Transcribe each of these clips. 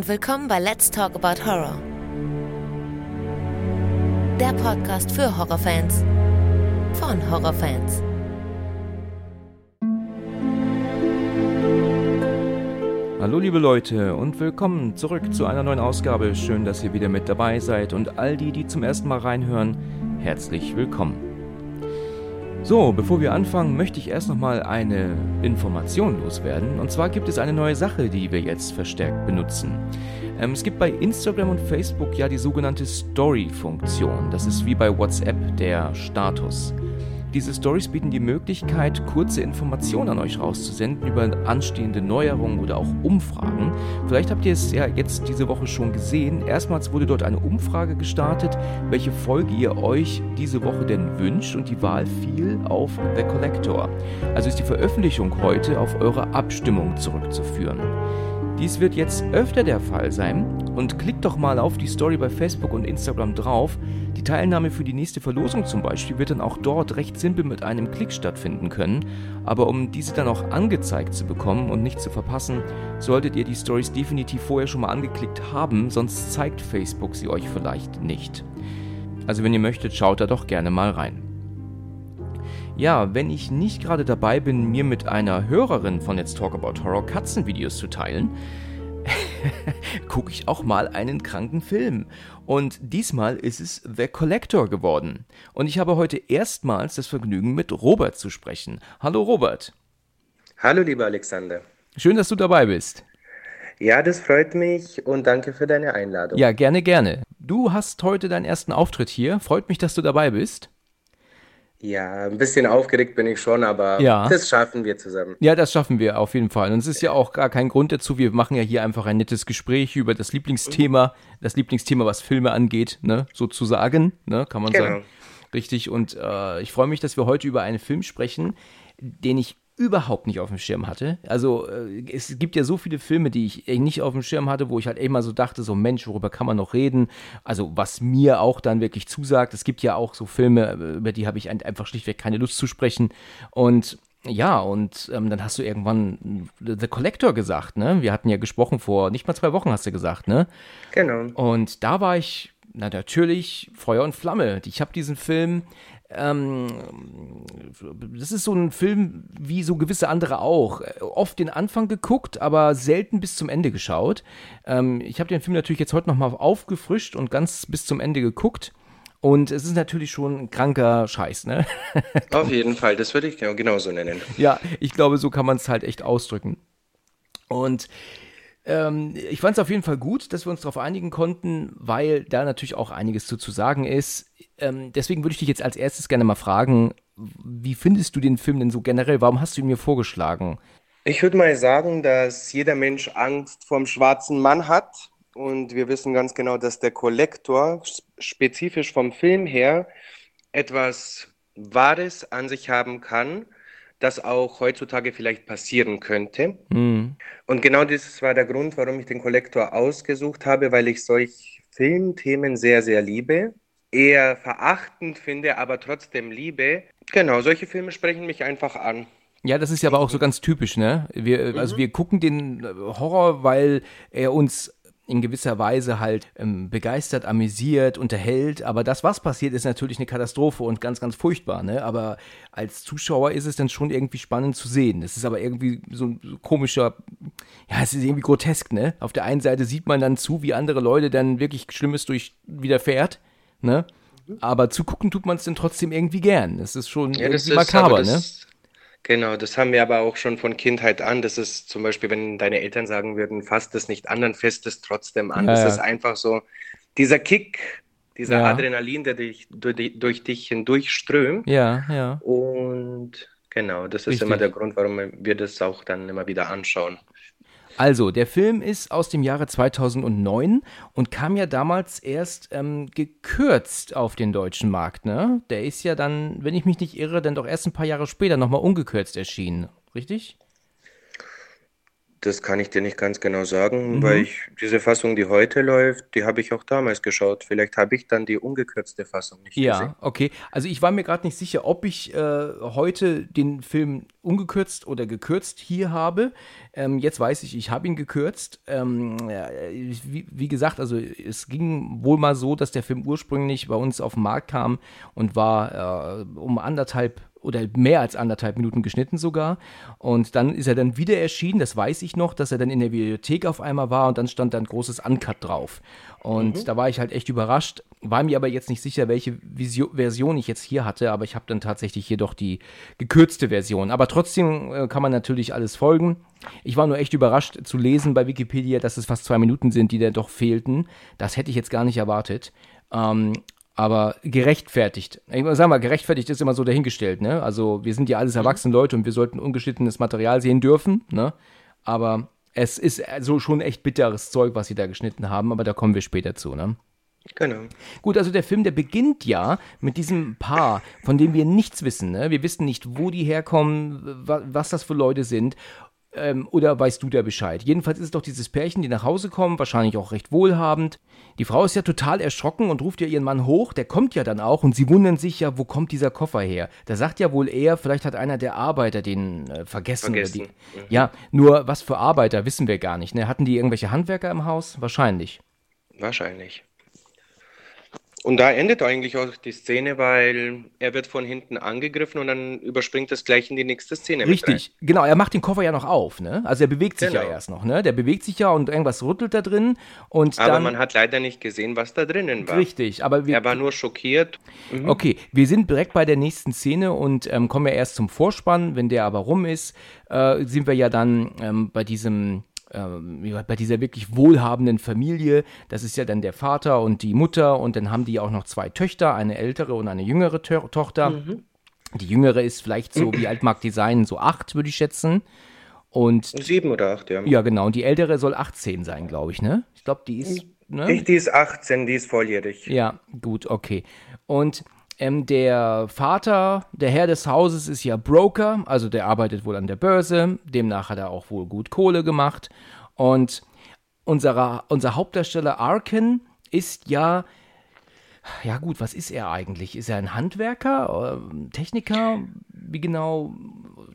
und willkommen bei Let's Talk About Horror. Der Podcast für Horrorfans von Horrorfans. Hallo liebe Leute und willkommen zurück zu einer neuen Ausgabe. Schön, dass ihr wieder mit dabei seid und all die, die zum ersten Mal reinhören, herzlich willkommen. So, bevor wir anfangen, möchte ich erst nochmal eine Information loswerden. Und zwar gibt es eine neue Sache, die wir jetzt verstärkt benutzen. Ähm, es gibt bei Instagram und Facebook ja die sogenannte Story-Funktion. Das ist wie bei WhatsApp der Status. Diese Stories bieten die Möglichkeit, kurze Informationen an euch rauszusenden über anstehende Neuerungen oder auch Umfragen. Vielleicht habt ihr es ja jetzt diese Woche schon gesehen. Erstmals wurde dort eine Umfrage gestartet, welche Folge ihr euch diese Woche denn wünscht und die Wahl fiel auf The Collector. Also ist die Veröffentlichung heute auf eure Abstimmung zurückzuführen. Dies wird jetzt öfter der Fall sein und klickt doch mal auf die Story bei Facebook und Instagram drauf. Die Teilnahme für die nächste Verlosung zum Beispiel wird dann auch dort recht simpel mit einem Klick stattfinden können. Aber um diese dann auch angezeigt zu bekommen und nicht zu verpassen, solltet ihr die Stories definitiv vorher schon mal angeklickt haben, sonst zeigt Facebook sie euch vielleicht nicht. Also wenn ihr möchtet, schaut da doch gerne mal rein. Ja, wenn ich nicht gerade dabei bin, mir mit einer Hörerin von Let's Talk About Horror Katzenvideos zu teilen, gucke ich auch mal einen kranken Film. Und diesmal ist es The Collector geworden. Und ich habe heute erstmals das Vergnügen, mit Robert zu sprechen. Hallo Robert. Hallo lieber Alexander. Schön, dass du dabei bist. Ja, das freut mich und danke für deine Einladung. Ja, gerne, gerne. Du hast heute deinen ersten Auftritt hier. Freut mich, dass du dabei bist. Ja, ein bisschen aufgeregt bin ich schon, aber ja. das schaffen wir zusammen. Ja, das schaffen wir auf jeden Fall. Und es ist ja auch gar kein Grund dazu. Wir machen ja hier einfach ein nettes Gespräch über das Lieblingsthema, das Lieblingsthema, was Filme angeht, ne, sozusagen, ne, kann man genau. sagen. Richtig. Und äh, ich freue mich, dass wir heute über einen Film sprechen, den ich überhaupt nicht auf dem Schirm hatte. Also äh, es gibt ja so viele Filme, die ich nicht auf dem Schirm hatte, wo ich halt immer so dachte, so Mensch, worüber kann man noch reden? Also was mir auch dann wirklich zusagt. Es gibt ja auch so Filme, äh, über die habe ich einfach schlichtweg keine Lust zu sprechen. Und ja, und ähm, dann hast du irgendwann The Collector gesagt, ne? Wir hatten ja gesprochen vor nicht mal zwei Wochen, hast du gesagt, ne? Genau. Und da war ich na natürlich Feuer und Flamme. Ich habe diesen Film ähm, das ist so ein Film wie so gewisse andere auch. Oft den Anfang geguckt, aber selten bis zum Ende geschaut. Ähm, ich habe den Film natürlich jetzt heute nochmal aufgefrischt und ganz bis zum Ende geguckt. Und es ist natürlich schon ein kranker Scheiß, ne? Auf jeden Fall, das würde ich genau, genauso nennen. Ja, ich glaube, so kann man es halt echt ausdrücken. Und ähm, ich fand es auf jeden Fall gut, dass wir uns darauf einigen konnten, weil da natürlich auch einiges zu, zu sagen ist. Ähm, deswegen würde ich dich jetzt als erstes gerne mal fragen, wie findest du den Film denn so generell? Warum hast du ihn mir vorgeschlagen? Ich würde mal sagen, dass jeder Mensch Angst vorm schwarzen Mann hat. Und wir wissen ganz genau, dass der Kollektor spezifisch vom Film her etwas Wahres an sich haben kann das auch heutzutage vielleicht passieren könnte. Mhm. Und genau das war der Grund, warum ich den Kollektor ausgesucht habe, weil ich solch Filmthemen sehr, sehr liebe. Eher verachtend finde, aber trotzdem liebe. Genau, solche Filme sprechen mich einfach an. Ja, das ist ja aber auch so ganz typisch, ne? Wir, also mhm. wir gucken den Horror, weil er uns in gewisser Weise halt ähm, begeistert, amüsiert, unterhält. Aber das, was passiert, ist natürlich eine Katastrophe und ganz, ganz furchtbar. Ne? Aber als Zuschauer ist es dann schon irgendwie spannend zu sehen. Es ist aber irgendwie so ein komischer, ja, es ist irgendwie grotesk. Ne? Auf der einen Seite sieht man dann zu, wie andere Leute dann wirklich Schlimmes durch widerfährt. Ne? Aber zugucken tut man es dann trotzdem irgendwie gern. Es ist schon ja, irgendwie makaber, das, ne? Genau, das haben wir aber auch schon von Kindheit an. Das ist zum Beispiel, wenn deine Eltern sagen würden, fasst es nicht an, dann fest es trotzdem an. Ja, das ja. ist einfach so dieser Kick, dieser ja. Adrenalin, der dich, durch, durch dich hindurchströmt. Ja, ja. Und genau, das ist Richtig. immer der Grund, warum wir das auch dann immer wieder anschauen. Also, der Film ist aus dem Jahre 2009 und kam ja damals erst ähm, gekürzt auf den deutschen Markt, ne? Der ist ja dann, wenn ich mich nicht irre, dann doch erst ein paar Jahre später nochmal ungekürzt erschienen, richtig? Das kann ich dir nicht ganz genau sagen, Mhm. weil ich diese Fassung, die heute läuft, die habe ich auch damals geschaut. Vielleicht habe ich dann die ungekürzte Fassung nicht gesehen. Ja, okay. Also ich war mir gerade nicht sicher, ob ich äh, heute den Film ungekürzt oder gekürzt hier habe. Ähm, jetzt weiß ich, ich habe ihn gekürzt. Ähm, ja, wie, wie gesagt, also es ging wohl mal so, dass der Film ursprünglich bei uns auf den Markt kam und war äh, um anderthalb oder mehr als anderthalb Minuten geschnitten sogar. Und dann ist er dann wieder erschienen, das weiß ich noch, dass er dann in der Bibliothek auf einmal war und dann stand da ein großes Uncut drauf. Und da war ich halt echt überrascht, war mir aber jetzt nicht sicher, welche Visio Version ich jetzt hier hatte, aber ich habe dann tatsächlich hier doch die gekürzte Version. Aber trotzdem äh, kann man natürlich alles folgen. Ich war nur echt überrascht zu lesen bei Wikipedia, dass es fast zwei Minuten sind, die da doch fehlten. Das hätte ich jetzt gar nicht erwartet. Ähm, aber gerechtfertigt. Ich sag mal, gerechtfertigt ist immer so dahingestellt, ne? Also wir sind ja alles erwachsene Leute und wir sollten ungeschnittenes Material sehen dürfen, ne? Aber es ist so schon echt bitteres Zeug, was sie da geschnitten haben, aber da kommen wir später zu, ne? Genau. Gut, also der Film, der beginnt ja mit diesem Paar, von dem wir nichts wissen. Ne? Wir wissen nicht, wo die herkommen, wa was das für Leute sind. Ähm, oder weißt du da Bescheid? Jedenfalls ist es doch dieses Pärchen, die nach Hause kommen, wahrscheinlich auch recht wohlhabend. Die Frau ist ja total erschrocken und ruft ja ihren Mann hoch. Der kommt ja dann auch und sie wundern sich ja, wo kommt dieser Koffer her? Da sagt ja wohl er, vielleicht hat einer der Arbeiter den äh, vergessen. Vergessen, Oder die, Ja, nur was für Arbeiter wissen wir gar nicht. Ne? Hatten die irgendwelche Handwerker im Haus? Wahrscheinlich. Wahrscheinlich. Und da endet eigentlich auch die Szene, weil er wird von hinten angegriffen und dann überspringt das gleich in die nächste Szene Richtig, genau. Er macht den Koffer ja noch auf, ne? Also er bewegt sich ja Genau. erst noch, ne? Der bewegt sich ja und irgendwas rüttelt da drin und. Aber dann. man hat leider nicht gesehen, was da drinnen war. richtig, aber wir. Er war nur schockiert. Okay, wir sind direkt bei der nächsten Szene und ähm, kommen ja erst zum Vorspann. Wenn der aber rum ist, äh, sind wir ja dann ähm, bei diesem. Ähm, Bei dieser wirklich wohlhabenden Familie, das ist ja dann der Vater und die Mutter und dann haben die auch noch zwei Töchter, eine ältere und eine jüngere Tö Tochter. Die jüngere ist vielleicht so, wie alt mag die sein? So acht, würde ich schätzen. Und Sieben oder acht, ja. Ja, genau. Und die ältere soll 18 sein, glaube ich, ne? Ich glaube, die ist. Ne? Ich, die ist 18, die ist volljährig. Ja, gut, okay. Und ähm, der Vater, der Herr des Hauses, ist ja Broker, also der arbeitet wohl an der Börse. Demnach hat er auch wohl gut Kohle gemacht. Und unserer, unser Hauptdarsteller Arkin ist ja. Ja, gut, was ist er eigentlich? Ist er ein Handwerker, äh, Techniker? Wie genau?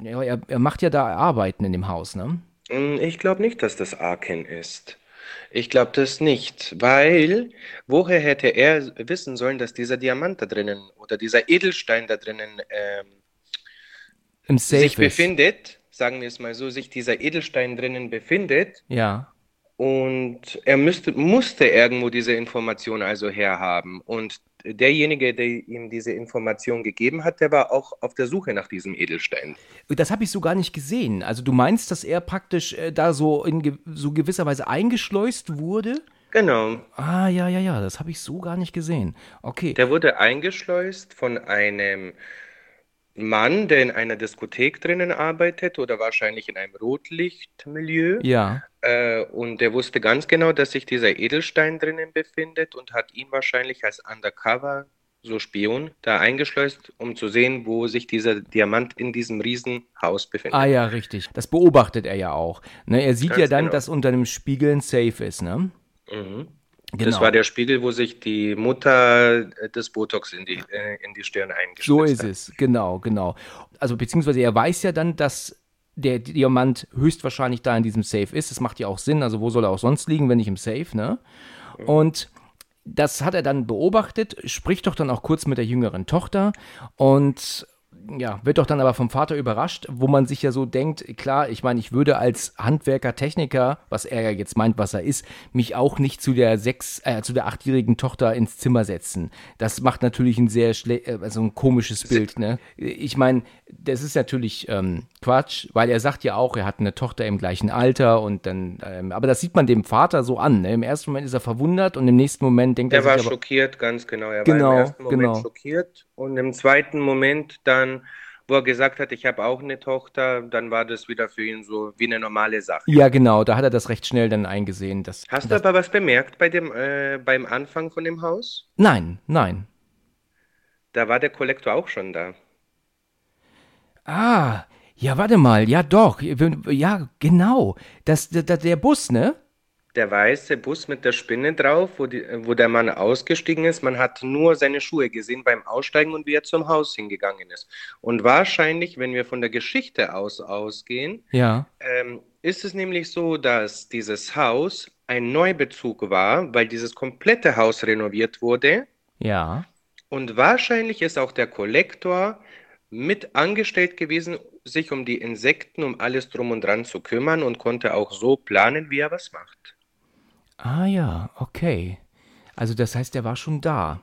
Ja, er, er macht ja da Arbeiten in dem Haus, ne? Mm, Ich glaube nicht, dass das Arken ist. Ich glaube das nicht, weil woher hätte er wissen sollen, dass dieser Diamant da drinnen oder dieser Edelstein da drinnen ähm, sich ist. befindet, sagen wir es mal so, sich dieser Edelstein drinnen befindet Ja. und er müsste, musste irgendwo diese Information also herhaben und derjenige, der ihm diese Information gegeben hat, der war auch auf der Suche nach diesem Edelstein. Das habe ich so gar nicht gesehen. Also du meinst, dass er praktisch äh, da so in so gewisser Weise eingeschleust wurde? Genau. Ah, ja, ja, ja, das habe ich so gar nicht gesehen. Okay. Der wurde eingeschleust von einem Mann, der in einer Diskothek drinnen arbeitet oder wahrscheinlich in einem Rotlichtmilieu. ja. Äh, und der wusste ganz genau, dass sich dieser Edelstein drinnen befindet und hat ihn wahrscheinlich als Undercover, so Spion, da eingeschleust, um zu sehen, wo sich dieser Diamant in diesem Riesenhaus befindet. Ah ja, richtig. Das beobachtet er ja auch. Ne, er sieht Ganz ja dann, genau. dass unter dem Spiegel ein Safe ist, ne? Mhm. Genau. Das war der Spiegel, wo sich die Mutter äh, des Botox in die, äh, in die Stirn eingespritzt So ist hat. es, genau, genau. Also beziehungsweise er weiß ja dann, dass der Diamant höchstwahrscheinlich da in diesem Safe ist. Das macht ja auch Sinn. Also wo soll er auch sonst liegen, wenn nicht im Safe, ne? Und das hat er dann beobachtet, spricht doch dann auch kurz mit der jüngeren Tochter und ja, wird doch dann aber vom Vater überrascht, wo man sich ja so denkt, klar, ich meine, ich würde als Handwerker, Techniker, was er ja jetzt meint, was er ist, mich auch nicht zu der sechs, äh, zu der achtjährigen Tochter ins Zimmer setzen. Das macht natürlich ein sehr äh, also ein komisches Bild, ne? Ich meine, das ist natürlich ähm, Quatsch, weil er sagt ja auch, er hat eine Tochter im gleichen Alter und dann, ähm, aber das sieht man dem Vater so an. Ne? Im ersten Moment ist er verwundert und im nächsten Moment denkt Er er war aber, schockiert, ganz genau. Er war Genau, im ersten Moment genau. schockiert und im zweiten Moment dann, wo er gesagt hat, ich habe auch eine Tochter, dann war das wieder für ihn so wie eine normale Sache. ja genau, da hat er das recht schnell dann eingesehen. Dass, Hast du aber was bemerkt bei dem, äh, beim Anfang von dem Haus? Nein, nein. Da war der Kollektor auch schon da. Ah, Ja, warte mal, ja doch, ja, genau. Das, der, der Bus, ne? Der weiße Bus mit der Spinne drauf, wo, die, wo der Mann ausgestiegen ist. Man hat nur seine Schuhe gesehen beim Aussteigen und wie er zum Haus hingegangen ist. Und wahrscheinlich, wenn wir von der Geschichte aus ausgehen, Ja. ähm, ist es nämlich so, dass dieses Haus ein Neubezug war, weil dieses komplette Haus renoviert wurde. Ja. Und wahrscheinlich ist auch der Kollektor mit angestellt gewesen, sich um die Insekten, um alles drum und dran zu kümmern und konnte auch so planen, wie er was macht. Ah ja, okay. Also das heißt, der war schon da.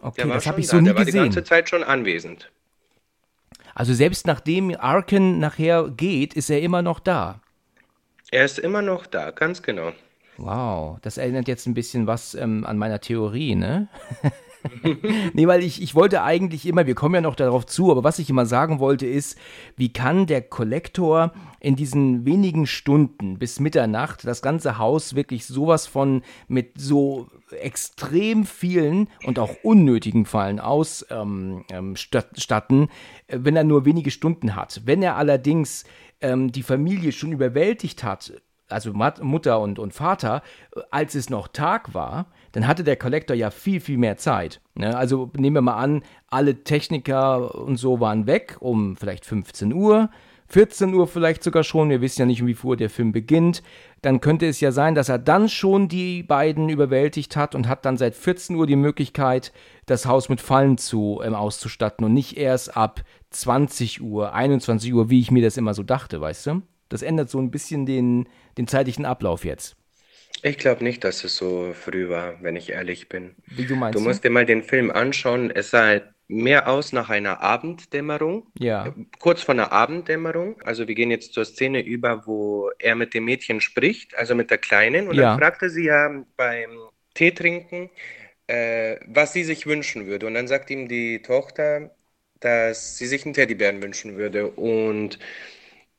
Okay, Der war das habe ich da, so nie der war die ganze Zeit schon anwesend. Also selbst nachdem Arken nachher geht, ist er immer noch da. Er ist immer noch da, ganz genau. Wow, das erinnert jetzt ein bisschen was ähm, an meiner Theorie, ne? nee, weil ich, ich wollte eigentlich immer, wir kommen ja noch darauf zu, aber was ich immer sagen wollte ist, wie kann der Kollektor in diesen wenigen Stunden bis Mitternacht das ganze Haus wirklich sowas von mit so extrem vielen und auch unnötigen Fallen ausstatten, ähm, statt- statten, äh, wenn er nur wenige Stunden hat. Wenn er allerdings ähm, die Familie schon überwältigt hat, also Mutter und, und Vater, als es noch Tag war, dann hatte der Kollektor ja viel, viel mehr Zeit. Ne? Also nehmen wir mal an, alle Techniker und so waren weg um vielleicht 15 Uhr, 14 Uhr vielleicht sogar schon, wir wissen ja nicht, um wie Uhr der Film beginnt. Dann könnte es ja sein, dass er dann schon die beiden überwältigt hat und hat dann seit 14 Uhr die Möglichkeit, das Haus mit Fallen zu, ähm, auszustatten und nicht erst ab 20 Uhr, 21 Uhr, wie ich mir das immer so dachte, weißt du? Das ändert so ein bisschen den, den zeitlichen Ablauf jetzt. Ich glaube nicht, dass es so früh war, wenn ich ehrlich bin. Wie du meinst Du musst dir mal den Film anschauen. Es sah halt mehr aus nach einer Abenddämmerung. Ja. Kurz vor einer Abenddämmerung. Also wir gehen jetzt zur Szene über, wo er mit dem Mädchen spricht, also mit der Kleinen. Und Ja. dann fragte sie ja beim Tee trinken, äh, was sie sich wünschen würde. Und dann sagt ihm die Tochter, dass sie sich einen Teddybären wünschen würde. Und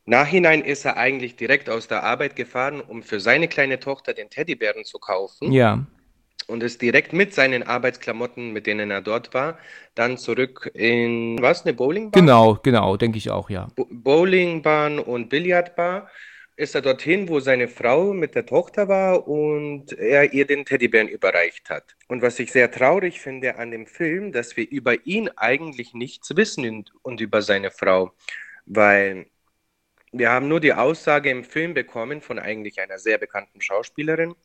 nachhinein ist er eigentlich direkt aus der Arbeit gefahren, um für seine kleine Tochter den Teddybären zu kaufen Ja. und ist direkt mit seinen Arbeitsklamotten, mit denen er dort war, dann zurück in, was, eine Bowlingbahn? Genau, genau, denke ich auch, ja. Bo- Bowlingbahn und Billardbar. Ist er dorthin, wo seine Frau mit der Tochter war und er ihr den Teddybären überreicht hat. Und was ich sehr traurig finde an dem Film, dass wir über ihn eigentlich nichts wissen und, und über seine Frau, weil wir haben nur die Aussage im Film bekommen von eigentlich einer sehr bekannten Schauspielerin,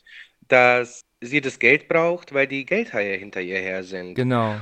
dass sie das Geld braucht, weil die Geldhaie hinter ihr her sind. Genau.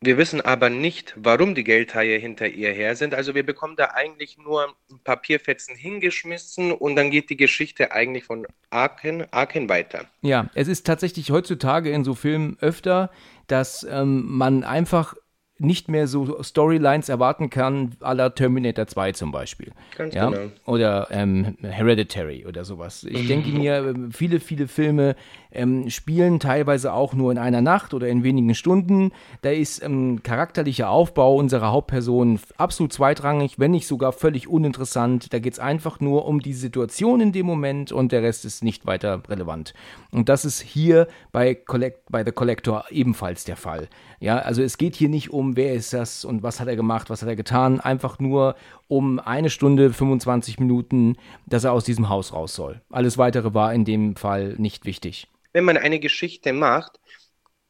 Wir wissen aber nicht, warum die Geldhaie hinter ihr her sind. Also wir bekommen da eigentlich nur Papierfetzen hingeschmissen und dann geht die Geschichte eigentlich von Arken, Arken weiter. Ja, es ist tatsächlich heutzutage in so Filmen öfter, dass ähm, man einfach nicht mehr so Storylines erwarten kann, à la Terminator 2 zum Beispiel. Ganz ja? genau. Oder ähm, Hereditary oder sowas. Ich denke mir, ähm, viele, viele Filme ähm, spielen teilweise auch nur in einer Nacht oder in wenigen Stunden. Da ist ähm, charakterlicher Aufbau unserer Hauptperson absolut zweitrangig, wenn nicht sogar völlig uninteressant. Da geht es einfach nur um die Situation in dem Moment und der Rest ist nicht weiter relevant. Und das ist hier bei, Collect bei The Collector ebenfalls der Fall. Ja, also es geht hier nicht um, wer ist das und was hat er gemacht, was hat er getan, einfach nur um eine Stunde 25 Minuten, dass er aus diesem Haus raus soll. Alles weitere war in dem Fall nicht wichtig. Wenn man eine Geschichte macht,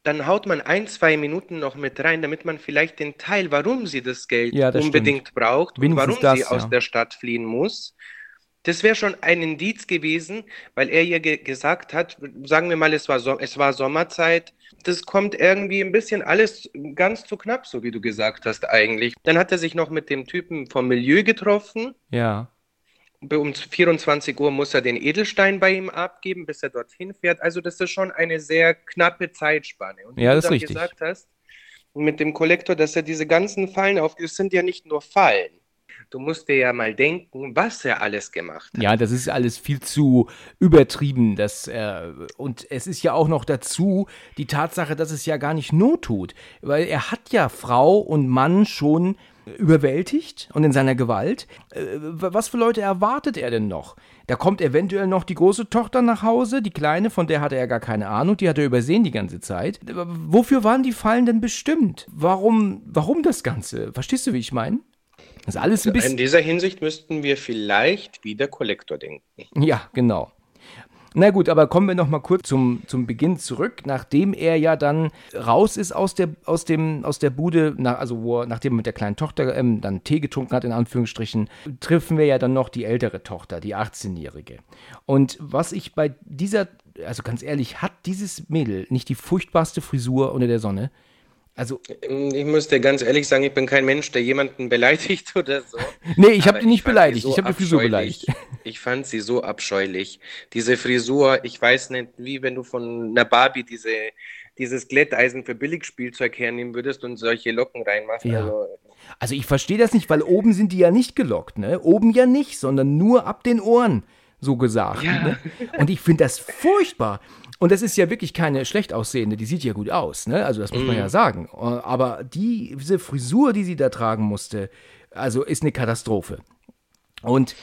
dann haut man ein, zwei Minuten noch mit rein, damit man vielleicht den Teil, warum sie das Geld Ja, das unbedingt braucht und Wenigstens warum das, sie aus ja. der Stadt fliehen muss. Das wäre schon ein Indiz gewesen, weil er ihr ge gesagt hat, sagen wir mal, es war, so es war Sommerzeit. Das kommt irgendwie ein bisschen alles ganz zu knapp, so wie du gesagt hast eigentlich. Dann hat er sich noch mit dem Typen vom Milieu getroffen. Ja. Um 24 Uhr muss er den Edelstein bei ihm abgeben, bis er dorthin fährt. Also das ist schon eine sehr knappe Zeitspanne. Und wie Ja, du das richtig. gesagt hast, mit dem Kollektor, dass er diese ganzen Fallen auf, es sind ja nicht nur Fallen. Du musst dir ja mal denken, was er alles gemacht hat. Ja, das ist alles viel zu übertrieben. Das, äh, und es ist ja auch noch dazu die Tatsache, dass es ja gar nicht Not tut. Weil er hat ja Frau und Mann schon überwältigt und in seiner Gewalt. Äh, was für Leute erwartet er denn noch? Da kommt eventuell noch die große Tochter nach Hause, die kleine, von der hatte er gar keine Ahnung, die hat er übersehen die ganze Zeit. Wofür waren die Fallen denn bestimmt? Warum, warum das Ganze? Verstehst du, wie ich meine? Das ist alles ein bisschen. In dieser Hinsicht müssten wir vielleicht wie der Kollektor denken. Ja, genau. Na gut, aber kommen wir noch mal kurz zum, zum Beginn zurück. Nachdem er ja dann raus ist aus der, aus dem, aus der Bude, nach, also wo nachdem er mit der kleinen Tochter ähm, dann Tee getrunken hat, in Anführungsstrichen, treffen wir ja dann noch die ältere Tochter, die 18-Jährige. Und was ich bei dieser, also ganz ehrlich, hat dieses Mädel nicht die furchtbarste Frisur unter der Sonne? Also, Ich muss dir ganz ehrlich sagen, ich bin kein Mensch, der jemanden beleidigt oder so. nee, ich habe die nicht beleidigt, so ich habe die Frisur beleidigt. Ich fand sie so abscheulich. Diese Frisur, ich weiß nicht, wie wenn du von einer Barbie diese, dieses Glätteisen für Billigspielzeug hernehmen würdest und solche Locken reinmachst. Ja. Also, Also ich verstehe das nicht, weil oben sind die ja nicht gelockt, ne? Oben ja nicht, sondern nur ab den Ohren, so gesagt. Ja. Ne? Und ich finde das furchtbar. Und das ist ja wirklich keine schlecht aussehende, die sieht ja gut aus, ne? Also das muss man ja sagen. Aber die, diese Frisur, die sie da tragen musste, also ist eine Katastrophe. Und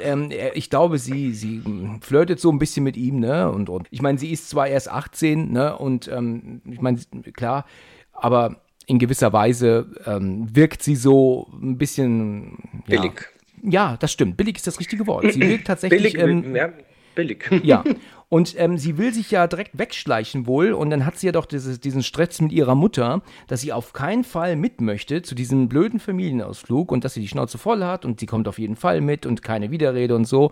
ähm, er- ich glaube, sie, sie mm, flirtet so ein bisschen mit ihm, ne? Und, und ich meine, sie ist zwar erst 18, ne? Und ähm, ich meine, klar, aber in gewisser Weise ähm, wirkt sie so ein bisschen ja. billig. Ja, das stimmt. Billig ist das richtige Wort. Sie wirkt tatsächlich. Billig, ähm, ja, billig. ja. Und ähm, sie will sich ja direkt wegschleichen wohl und dann hat sie ja doch dieses, diesen Stress mit ihrer Mutter, dass sie auf keinen Fall mit möchte zu diesem blöden Familienausflug und dass sie die Schnauze voll hat und sie kommt auf jeden Fall mit und keine Widerrede und so.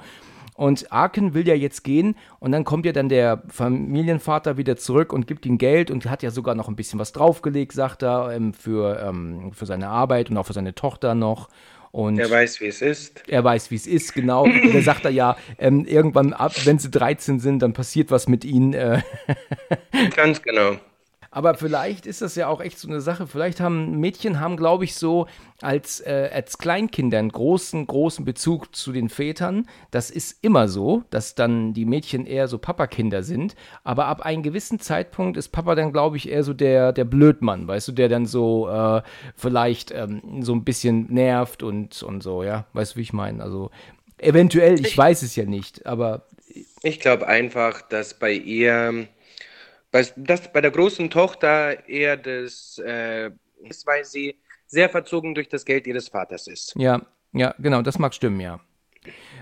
Und Arken will ja jetzt gehen und dann kommt ja dann der Familienvater wieder zurück und gibt ihm Geld und hat ja sogar noch ein bisschen was draufgelegt, sagt er, ähm, für, ähm, für seine Arbeit und auch für seine Tochter noch. Und Er weiß, wie es ist. er weiß, wie es ist, genau. Und er sagt er ja, ähm, irgendwann ab, wenn sie 13 sind, dann passiert was mit ihnen. Äh, Ganz genau. Aber vielleicht ist das ja auch echt so eine Sache. Vielleicht haben Mädchen haben, glaube ich, so als, äh, als Kleinkinder einen großen, großen Bezug zu den Vätern. Das ist immer so, dass dann die Mädchen eher so Papakinder sind. Aber ab einem gewissen Zeitpunkt ist Papa dann, glaube ich, eher so der, der Blödmann, weißt du, der dann so äh, vielleicht ähm, so ein bisschen nervt und, und so, ja. Weißt du, wie ich meine? Also eventuell, ich weiß es ja nicht, aber Ich glaube einfach, dass bei ihr, bei, dass bei der großen Tochter eher das äh, ist, weil sie sehr verzogen durch das Geld ihres Vaters ist. Ja, ja, genau, das mag stimmen, ja.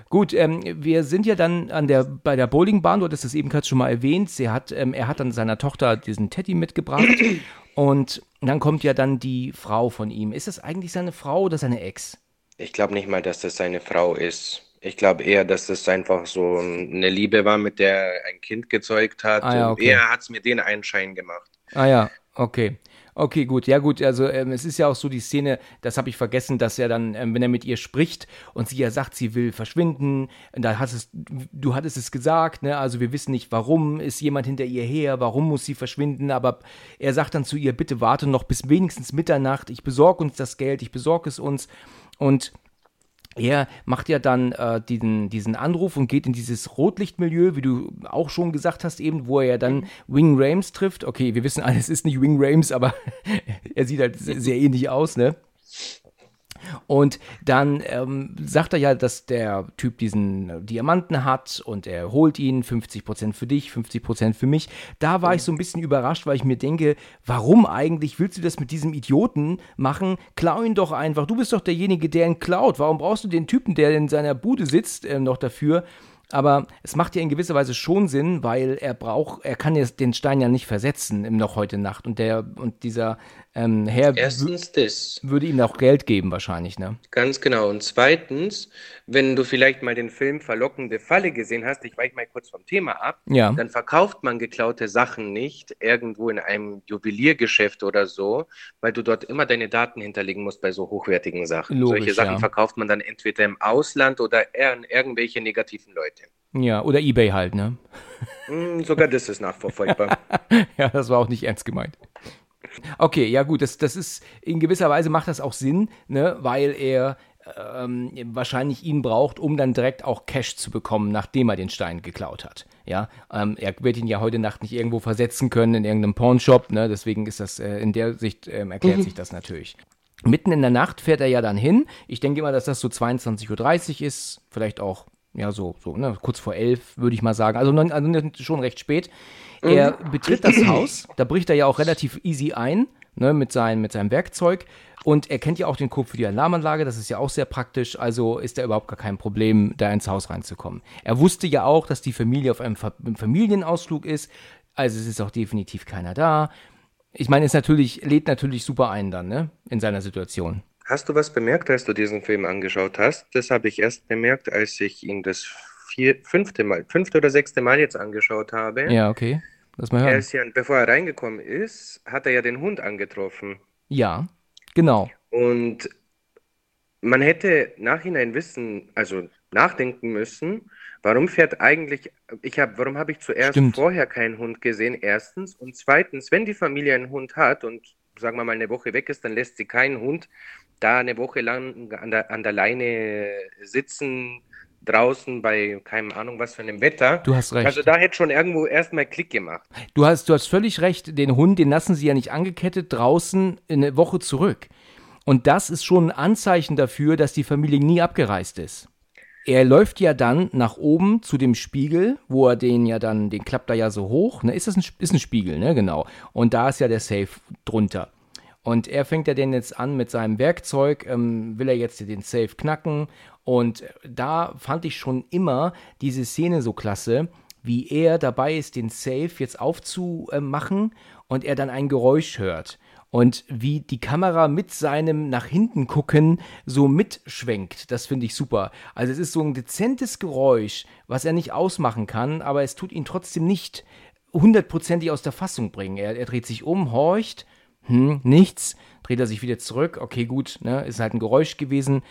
Gut, ähm, wir sind ja dann an der, bei der Bowlingbahn, du hattest es eben gerade schon mal erwähnt. Sie hat, ähm, er hat dann seiner Tochter diesen Teddy mitgebracht und dann kommt ja dann die Frau von ihm. Ist das eigentlich seine Frau oder seine Ex? Ich glaube nicht mal, dass das seine Frau ist. Ich glaube eher, dass das einfach so eine Liebe war, mit der er ein Kind gezeugt hat. Ah ja, Und okay. er hat es mir den Einschein gemacht. Ah ja, okay. Okay, gut. Ja, gut. Also, ähm, es ist ja auch so die Szene, das habe ich vergessen, dass er dann, ähm, wenn er mit ihr spricht und sie ja sagt, sie will verschwinden, da hast es, du hattest es gesagt, ne? Also, wir wissen nicht, warum ist jemand hinter ihr her, warum muss sie verschwinden, aber er sagt dann zu ihr, bitte warte noch bis wenigstens Mitternacht, ich besorge uns das Geld, ich besorge es uns und er macht ja dann äh, diesen, diesen Anruf und geht in dieses Rotlichtmilieu, wie du auch schon gesagt hast, eben, wo er ja dann Wing Rames trifft. Okay, wir wissen alle, es ist nicht Wing Rames, aber er sieht halt sehr ähnlich aus, ne? Und dann ähm, sagt er ja, dass der Typ diesen äh, Diamanten hat und er holt ihn, 50% für dich, 50% für mich. Da war ich so ein bisschen überrascht, weil ich mir denke, warum eigentlich willst du das mit diesem Idioten machen? Klau ihn doch einfach. Du bist doch derjenige, der ihn klaut. Warum brauchst du den Typen, der in seiner Bude sitzt, ähm, noch dafür? Aber es macht ja in gewisser Weise schon Sinn, weil er braucht, er kann jetzt den Stein ja nicht versetzen im noch heute Nacht. Und der und dieser ähm, Herr wü- Erstens das. würde ihm auch Geld geben wahrscheinlich, ne? Ganz genau. Und zweitens, wenn du vielleicht mal den Film Verlockende Falle gesehen hast, ich weiche mal kurz vom Thema ab, Ja. dann verkauft man geklaute Sachen nicht irgendwo in einem Juweliergeschäft oder so, weil du dort immer deine Daten hinterlegen musst bei so hochwertigen Sachen. Logisch, Solche Sachen ja. verkauft man dann entweder im Ausland oder an irgendwelche negativen Leute. Ja, oder Ebay halt, ne? Hm, sogar das ist nachverfolgbar. ja, das war auch nicht ernst gemeint. Okay, ja gut, das, das ist, in gewisser Weise macht das auch Sinn, ne, weil er ähm, wahrscheinlich ihn braucht, um dann direkt auch Cash zu bekommen, nachdem er den Stein geklaut hat. Ja, ähm, er wird ihn ja heute Nacht nicht irgendwo versetzen können in irgendeinem Pawnshop, ne, deswegen ist das, äh, in der Sicht ähm, erklärt sich das natürlich. Mitten in der Nacht fährt er ja dann hin. Ich denke immer, dass das so 22.30 Uhr ist, vielleicht auch, ja, so, so ne, kurz vor elf, würde ich mal sagen. Also, also schon recht spät. Er betritt das Haus, da bricht er ja auch relativ easy ein, ne, mit, sein, mit seinem Werkzeug. Und er kennt ja auch den Code für die Alarmanlage, das ist ja auch sehr praktisch, also ist da überhaupt gar kein Problem, da ins Haus reinzukommen. Er wusste ja auch, dass die Familie auf einem Familienausflug ist, also es ist auch definitiv keiner da. Ich meine, es natürlich, lädt natürlich super ein dann, ne, in seiner Situation. Hast du was bemerkt, als du diesen Film angeschaut hast? Das habe ich erst bemerkt, als ich ihn das vier, fünfte Mal, fünfte oder sechste Mal jetzt angeschaut habe. Ja, okay. Lass mal hören. Er ist ja, bevor er reingekommen ist, hat er ja den Hund angetroffen. Ja, genau. Und man hätte nachhinein wissen, also nachdenken müssen, warum fährt eigentlich, ich habe, warum habe ich zuerst Stimmt. vorher keinen Hund gesehen, erstens. Und zweitens, wenn die Familie einen Hund hat und sagen wir mal eine Woche weg ist, dann lässt sie keinen Hund da eine Woche lang an der, an der Leine sitzen, draußen bei keine Ahnung was für einem Wetter. Du hast recht. Also da hätte schon irgendwo erstmal Klick gemacht. Du hast, du hast völlig recht, den Hund, den lassen sie ja nicht angekettet draußen eine Woche zurück. Und das ist schon ein Anzeichen dafür, dass die Familie nie abgereist ist. Er läuft ja dann nach oben zu dem Spiegel, wo er den ja dann, den klappt er ja so hoch. Ne? Ist das ein, ist ein Spiegel, ne? Genau. Und da ist ja der Safe drunter. Und er fängt ja den jetzt an mit seinem Werkzeug, ähm, will er jetzt den Safe knacken. Und da fand ich schon immer diese Szene so klasse, wie er dabei ist, den Safe jetzt aufzumachen und er dann ein Geräusch hört. Und wie die Kamera mit seinem nach hinten gucken so mitschwenkt, das finde ich super. Also es ist so ein dezentes Geräusch, was er nicht ausmachen kann, aber es tut ihn trotzdem nicht hundertprozentig aus der Fassung bringen. Er, er dreht sich um, horcht hm, nichts, dreht er sich wieder zurück, okay, gut, ne, ist halt ein Geräusch gewesen,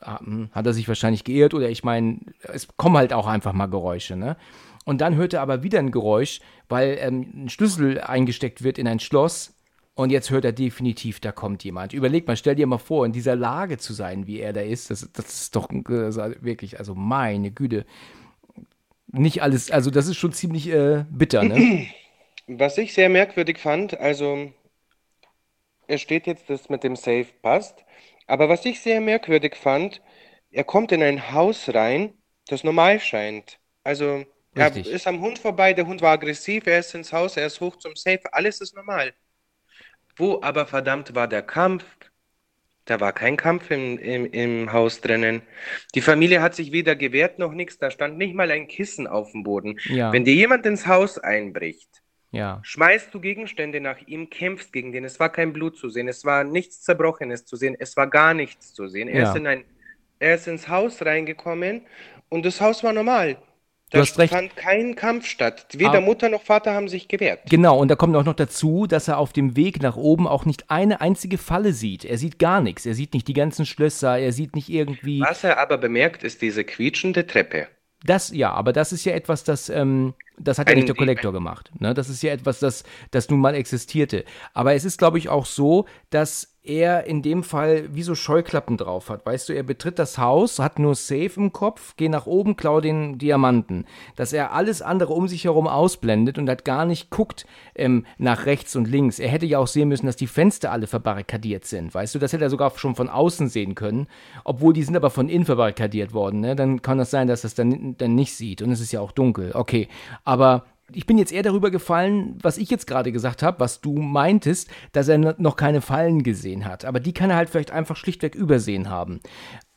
ah, hm, hat er sich wahrscheinlich geirrt oder ich meine, es kommen halt auch einfach mal Geräusche, ne? Und dann hört er aber wieder ein Geräusch, weil ähm, ein Schlüssel eingesteckt wird in ein Schloss und jetzt hört er definitiv, da kommt jemand. Überleg mal, stell dir mal vor, in dieser Lage zu sein, wie er da ist, das, das ist doch also wirklich, also meine Güte, nicht alles, also das ist schon ziemlich äh, bitter, ne? Was ich sehr merkwürdig fand, also es steht jetzt, dass mit dem Safe passt. Aber was ich sehr merkwürdig fand, er kommt in ein Haus rein, das normal scheint. Also Richtig. er ist am Hund vorbei, der Hund war aggressiv, er ist ins Haus, er ist hoch zum Safe, alles ist normal. Wo aber verdammt war der Kampf? Da war kein Kampf im, im, im Haus drinnen. Die Familie hat sich weder gewehrt noch nichts, da stand nicht mal ein Kissen auf dem Boden. Ja. Wenn dir jemand ins Haus einbricht, ja. Schmeißt du Gegenstände nach ihm, kämpfst gegen den. Es war kein Blut zu sehen, es war nichts Zerbrochenes zu sehen, es war gar nichts zu sehen. Er, Ja. ist, in ein, er ist ins Haus reingekommen und das Haus war normal. Da fand kein Kampf statt. Weder Aber- Mutter noch Vater haben sich gewehrt. Genau, und da kommt auch noch dazu, dass er auf dem Weg nach oben auch nicht eine einzige Falle sieht. Er sieht gar nichts. Er sieht nicht die ganzen Schlösser, er sieht nicht irgendwie. Was er aber bemerkt, ist diese quietschende Treppe. Das, ja, aber das ist ja etwas, das, ähm, das hat ja nicht der Kollektor gemacht. Ne? Das ist ja etwas, das, das nun mal existierte. Aber es ist, glaube ich, auch so, dass er in dem Fall wie so Scheuklappen drauf hat. Weißt du, er betritt das Haus, hat nur Safe im Kopf, geh nach oben, klau den Diamanten. Dass er alles andere um sich herum ausblendet und hat gar nicht guckt ähm, nach rechts und links. Er hätte ja auch sehen müssen, dass die Fenster alle verbarrikadiert sind. Weißt du, das hätte er sogar schon von außen sehen können. Obwohl die sind aber von innen verbarrikadiert worden. Ne? Dann kann das sein, dass er es dann, dann nicht sieht. Und es ist ja auch dunkel. Okay, aber ich bin jetzt eher darüber gefallen, was ich jetzt gerade gesagt habe, was du meintest, dass er noch keine Fallen gesehen hat. Aber die kann er halt vielleicht einfach schlichtweg übersehen haben.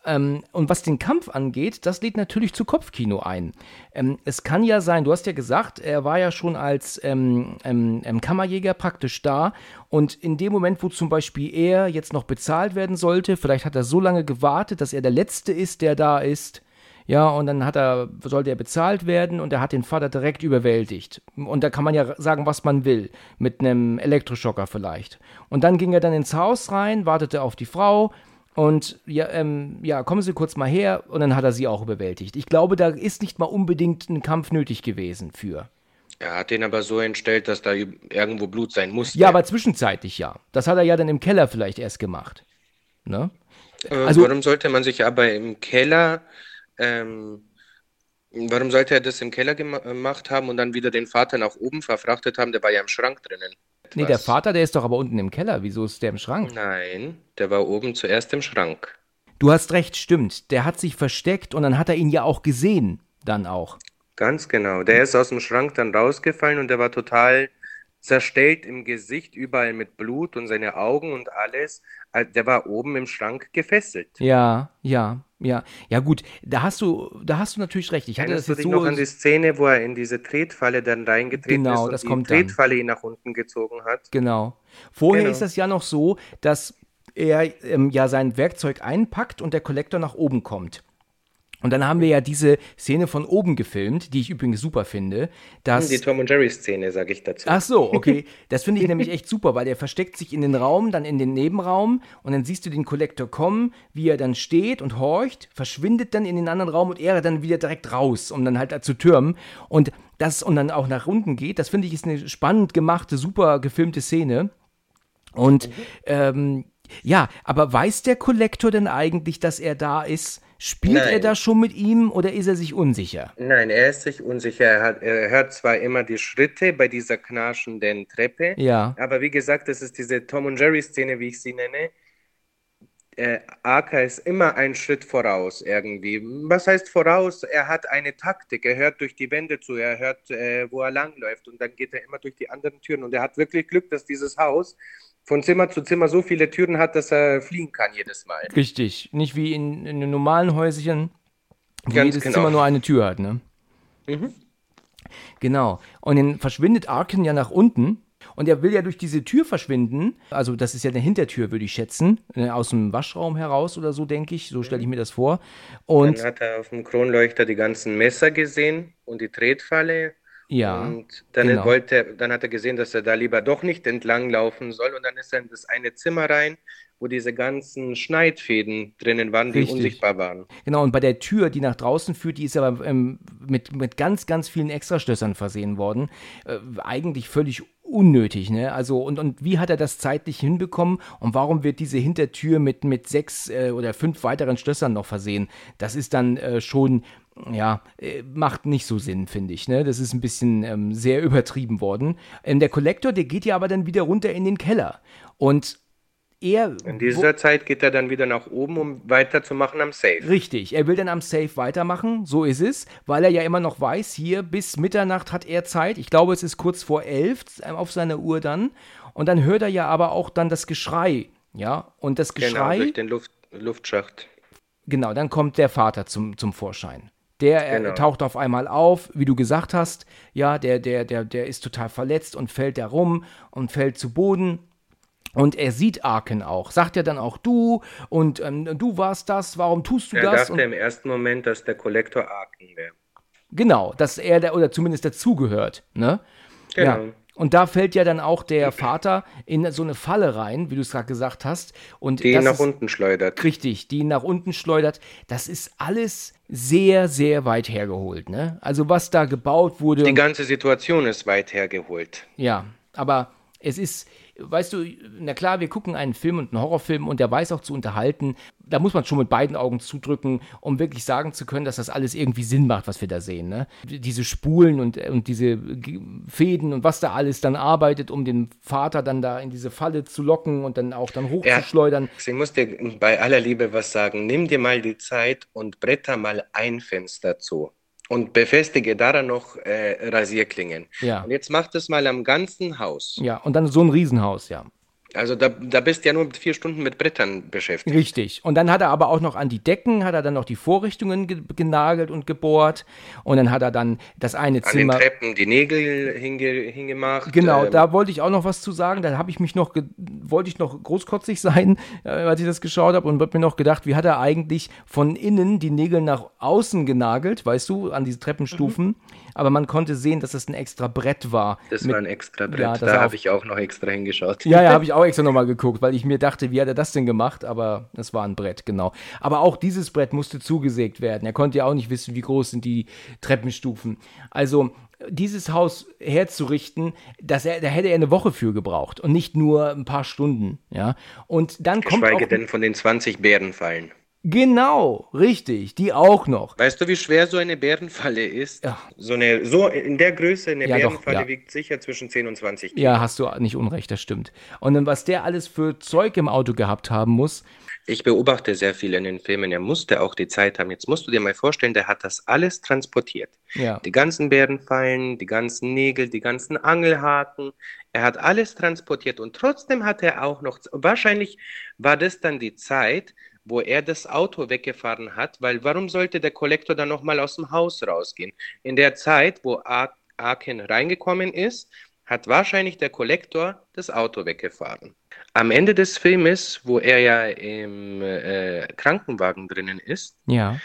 Ähm, und was den Kampf angeht, das lädt natürlich zu Kopfkino ein. Ähm, es kann ja sein, du hast ja gesagt, er war ja schon als ähm, ähm, ähm, Kammerjäger praktisch da. Und in dem Moment, wo zum Beispiel er jetzt noch bezahlt werden sollte, vielleicht hat er so lange gewartet, dass er der Letzte ist, der da ist. Ja, und dann hat er, sollte er bezahlt werden und er hat den Vater direkt überwältigt. Und da kann man ja sagen, was man will. Mit einem Elektroschocker vielleicht. Und dann ging er dann ins Haus rein, wartete auf die Frau und ja, ähm, ja, kommen Sie kurz mal her und dann hat er sie auch überwältigt. Ich glaube, da ist nicht mal unbedingt ein Kampf nötig gewesen für. Er hat den aber so entstellt, dass da irgendwo Blut sein musste. Ja, aber zwischenzeitlich ja. Das hat er ja dann im Keller vielleicht erst gemacht. Ne? Äh, also- warum sollte man sich aber im Keller, ähm, warum sollte er das im Keller gema- gemacht haben und dann wieder den Vater nach oben verfrachtet haben? Der war ja im Schrank drinnen. Nee, der? Vater, der ist doch aber unten im Keller. Wieso ist der im Schrank? Nein, der war oben zuerst im Schrank. Du hast recht, stimmt. Der hat sich versteckt und dann hat er ihn ja auch gesehen. Dann auch. Ganz genau. Der ist aus dem Schrank dann rausgefallen und der war total zerstellt im Gesicht, überall mit Blut und seine Augen und alles. Der war oben im Schrank gefesselt. Ja, ja, ja. Ja, gut, da hast du, da hast du natürlich recht. Ich hatte Erinnerst das du jetzt dich so. noch an die Szene, wo er in diese Tretfalle dann reingetreten Genau, ist und das die kommt dann. Tretfalle ihn nach unten gezogen hat? Genau. Vorher Genau. ist das ja noch so, dass er ähm, ja sein Werkzeug einpackt und der Kollektor nach oben kommt. Und dann haben wir ja diese Szene von oben gefilmt, die ich übrigens super finde. Dass, Die Tom und Jerry Szene, sage ich dazu. Ach so, okay. Das finde ich nämlich echt super, weil der versteckt sich in den Raum, dann in den Nebenraum und dann siehst du den Kollektor kommen, wie er dann steht und horcht, verschwindet dann in den anderen Raum und er dann wieder direkt raus, um dann halt zu türmen. Und das und dann auch nach unten geht, das finde ich ist eine spannend gemachte, super gefilmte Szene. Und ähm, ja, aber weiß der Kollektor denn eigentlich, dass er da ist? Spielt er Nein. da schon mit ihm oder ist er sich unsicher? Nein, er ist sich unsicher. Er, hat, er hört zwar immer die Schritte bei dieser knarschenden Treppe, Ja. aber wie gesagt, das ist diese Tom und Jerry Szene, wie ich sie nenne. Äh, Arka ist immer einen Schritt voraus irgendwie. Was heißt voraus? Er hat eine Taktik. Er hört durch die Wände zu. Er hört, äh, wo er langläuft und dann geht er immer durch die anderen Türen. Und er hat wirklich Glück, dass dieses Haus von Zimmer zu Zimmer so viele Türen hat, dass er fliehen kann jedes Mal. Richtig. Nicht wie in, in den normalen Häuschen, wo Ganz jedes genau. Zimmer nur eine Tür hat, ne? Mhm. Genau. Und dann verschwindet Arkin ja nach unten. Und er will ja durch diese Tür verschwinden. Also, das ist ja eine Hintertür, würde ich schätzen. äh, Aus dem Waschraum heraus oder so, denke ich. So stelle ich mir das vor. Und Dann hat er auf dem Kronleuchter die ganzen Messer gesehen und die Tretfalle. Ja, Und dann genau. wollte dann hat er gesehen, dass er da lieber doch nicht entlang laufen soll. Und dann ist er in das eine Zimmer rein, wo diese ganzen Schneidfäden drinnen waren, die Richtig. unsichtbar waren. Genau, und bei der Tür, die nach draußen führt, die ist aber ähm, mit, mit ganz, ganz vielen Extrastößern versehen worden. Äh, eigentlich völlig unnötig, ne? Also, und, und wie hat er das zeitlich hinbekommen und warum wird diese Hintertür mit, mit sechs äh, oder fünf weiteren Stößern noch versehen? Das ist dann äh, schon, ja, äh, macht nicht so Sinn, finde ich, ne? Das ist ein bisschen ähm, sehr übertrieben worden. Ähm, der Kollektor, der geht ja aber dann wieder runter in den Keller. Und er. In dieser Zeit geht er dann wieder nach oben, um weiterzumachen am Safe. Richtig, er will dann am Safe weitermachen, so ist es, weil er ja immer noch weiß, hier bis Mitternacht hat er Zeit. Ich glaube, es ist kurz vor elf ähm, auf seiner Uhr dann. Und dann hört er ja aber auch dann das Geschrei, ja. Und das Genau, Geschrei, durch den Luft, Luftschacht. genau, dann kommt der Vater zum, zum Vorschein. Der äh, Genau. taucht auf einmal auf, wie du gesagt hast, ja, der, der, der, der ist total verletzt und fällt da rum und fällt zu Boden. Und er sieht Arken auch, sagt ja dann auch du und ähm, du warst das, warum tust du Er das? dachte Und im ersten Moment, dass der Kollektor Arken wäre. Genau, dass er da, oder zumindest dazugehört, ne? Genau. Ja. Und da fällt ja dann auch der Vater in so eine Falle rein, wie du es gerade gesagt hast. Und Die ihn nach ist unten schleudert. richtig, die ihn nach unten schleudert. Das ist alles sehr, sehr weit hergeholt, ne? Also was da gebaut wurde. Die ganze Situation ist weit hergeholt. Ja, aber es ist, weißt du, na klar, wir gucken einen Film und einen Horrorfilm und der weiß auch zu unterhalten. Da muss man schon mit beiden Augen zudrücken, um wirklich sagen zu können, dass das alles irgendwie Sinn macht, was wir da sehen. Ne? Diese Spulen und, und diese Fäden und was da alles dann arbeitet, um den Vater dann da in diese Falle zu locken und dann auch dann hochzuschleudern. Ich muss dir bei aller Liebe was sagen. Nimm dir mal die Zeit und bretter mal ein Fenster zu. Und befestige daran noch äh, Rasierklingen. Ja. Und jetzt mach das mal am ganzen Haus. Ja, und dann so ein Riesenhaus, ja. Also da, da bist du ja nur mit vier Stunden mit Brettern beschäftigt. Richtig. Und dann hat er aber auch noch an die Decken, hat er dann noch die Vorrichtungen ge genagelt und gebohrt. Und dann hat er dann das eine An den Zimmer. Treppen die Nägel hinge hingemacht. Genau, ähm, da wollte ich auch noch was zu sagen. Da habe ich mich noch, wollte ich noch großkotzig sein, äh, als ich das geschaut habe und habe mir noch gedacht, wie hat er eigentlich von innen die Nägel nach außen genagelt, weißt du, an diese Treppenstufen. Aber man konnte sehen, dass das ein extra Brett war. Das Mit- war ein extra Brett. Ja, da habe ich auch noch extra hingeschaut. Ja, ja, habe ich auch extra nochmal geguckt, weil ich mir dachte, wie hat er das denn gemacht? Aber es war ein Brett, genau. Aber auch dieses Brett musste zugesägt werden. Er konnte ja auch nicht wissen, wie groß sind die Treppenstufen. Also dieses Haus herzurichten, das er, da hätte er eine Woche für gebraucht und nicht nur ein paar Stunden, ja. Und dann kommt Geschweige auch, denn von den 20 Bärenfallen. Genau, richtig, die auch noch. Weißt du, wie schwer so eine Bärenfalle ist? Ja. So eine, so in der Größe, eine Ja, doch, Bärenfalle ja. wiegt sicher zwischen 10 und 20 Kilo. Ja, hast du nicht unrecht, das stimmt. Und dann, was der alles für Zeug im Auto gehabt haben muss, Ich beobachte sehr viel in den Filmen. Er musste auch die Zeit haben. Jetzt musst du dir mal vorstellen, der hat das alles transportiert. ja. Die ganzen Bärenfallen, die ganzen Nägel, die ganzen Angelhaken. Er hat alles transportiert und trotzdem hat er auch noch, wahrscheinlich war das dann die Zeit, wo er das Auto weggefahren hat, weil warum sollte der Kollektor dann nochmal aus dem Haus rausgehen? In der Zeit, wo Aken reingekommen ist, hat wahrscheinlich der Kollektor das Auto weggefahren. Am Ende des Filmes, wo er ja im äh, Krankenwagen drinnen ist, ja.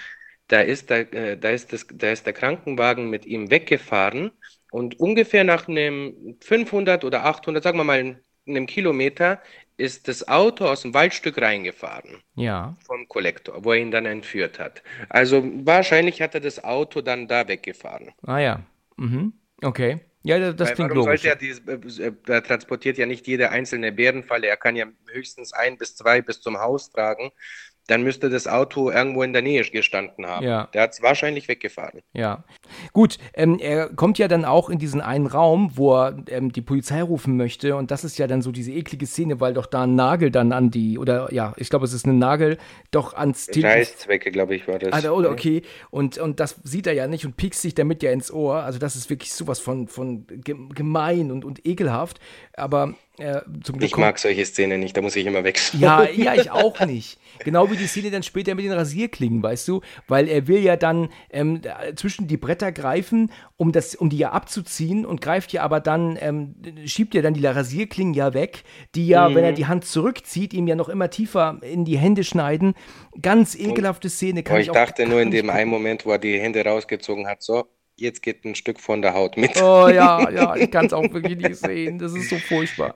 da, ist der, äh, da, ist das, da ist der Krankenwagen mit ihm weggefahren und ungefähr nach einem 500 oder 800, sagen wir mal einem Kilometer, ist das Auto aus dem Waldstück reingefahren. Ja. Vom Kollektor, wo er ihn dann entführt hat. Also wahrscheinlich hat er das Auto dann da weggefahren. Ah ja. Mhm. Okay. Ja, das Weil, klingt warum logisch. Er, die, äh, er transportiert ja nicht jede einzelne Bärenfalle. Er kann ja höchstens ein bis zwei bis zum Haus tragen dann müsste das Auto irgendwo in der Nähe gestanden haben. Ja. Der hat es wahrscheinlich weggefahren. Ja. Gut, ähm, er kommt ja dann auch in diesen einen Raum, wo er ähm, die Polizei rufen möchte. Und das ist ja dann so diese eklige Szene, weil doch da ein Nagel dann an die, oder ja, ich glaube, es ist ein Nagel, doch ans Scheißzwecke, glaube ich, war das. Oder okay. Und, und das sieht er ja nicht und piekst sich damit ja ins Ohr. Also das ist wirklich sowas von, von gemein und, und ekelhaft. Aber äh, ich mag solche Szenen nicht, da muss ich immer wechseln. Ja, ja, ich auch nicht. Genau wie die Szene dann später mit den Rasierklingen, weißt du? Weil er will ja dann ähm, zwischen die Bretter greifen, um, das, um die ja abzuziehen und greift ja aber dann, ähm, schiebt ja dann die Rasierklingen ja weg, die ja, mhm. wenn er die Hand zurückzieht, ihm ja noch immer tiefer in die Hände schneiden. Ganz ekelhafte Szene. Kann ich, ich dachte nur in dem einen Moment, wo er die Hände rausgezogen hat, so, jetzt geht ein Stück von der Haut mit. Oh ja, ja, ich kann es auch wirklich nicht sehen. Das ist so furchtbar.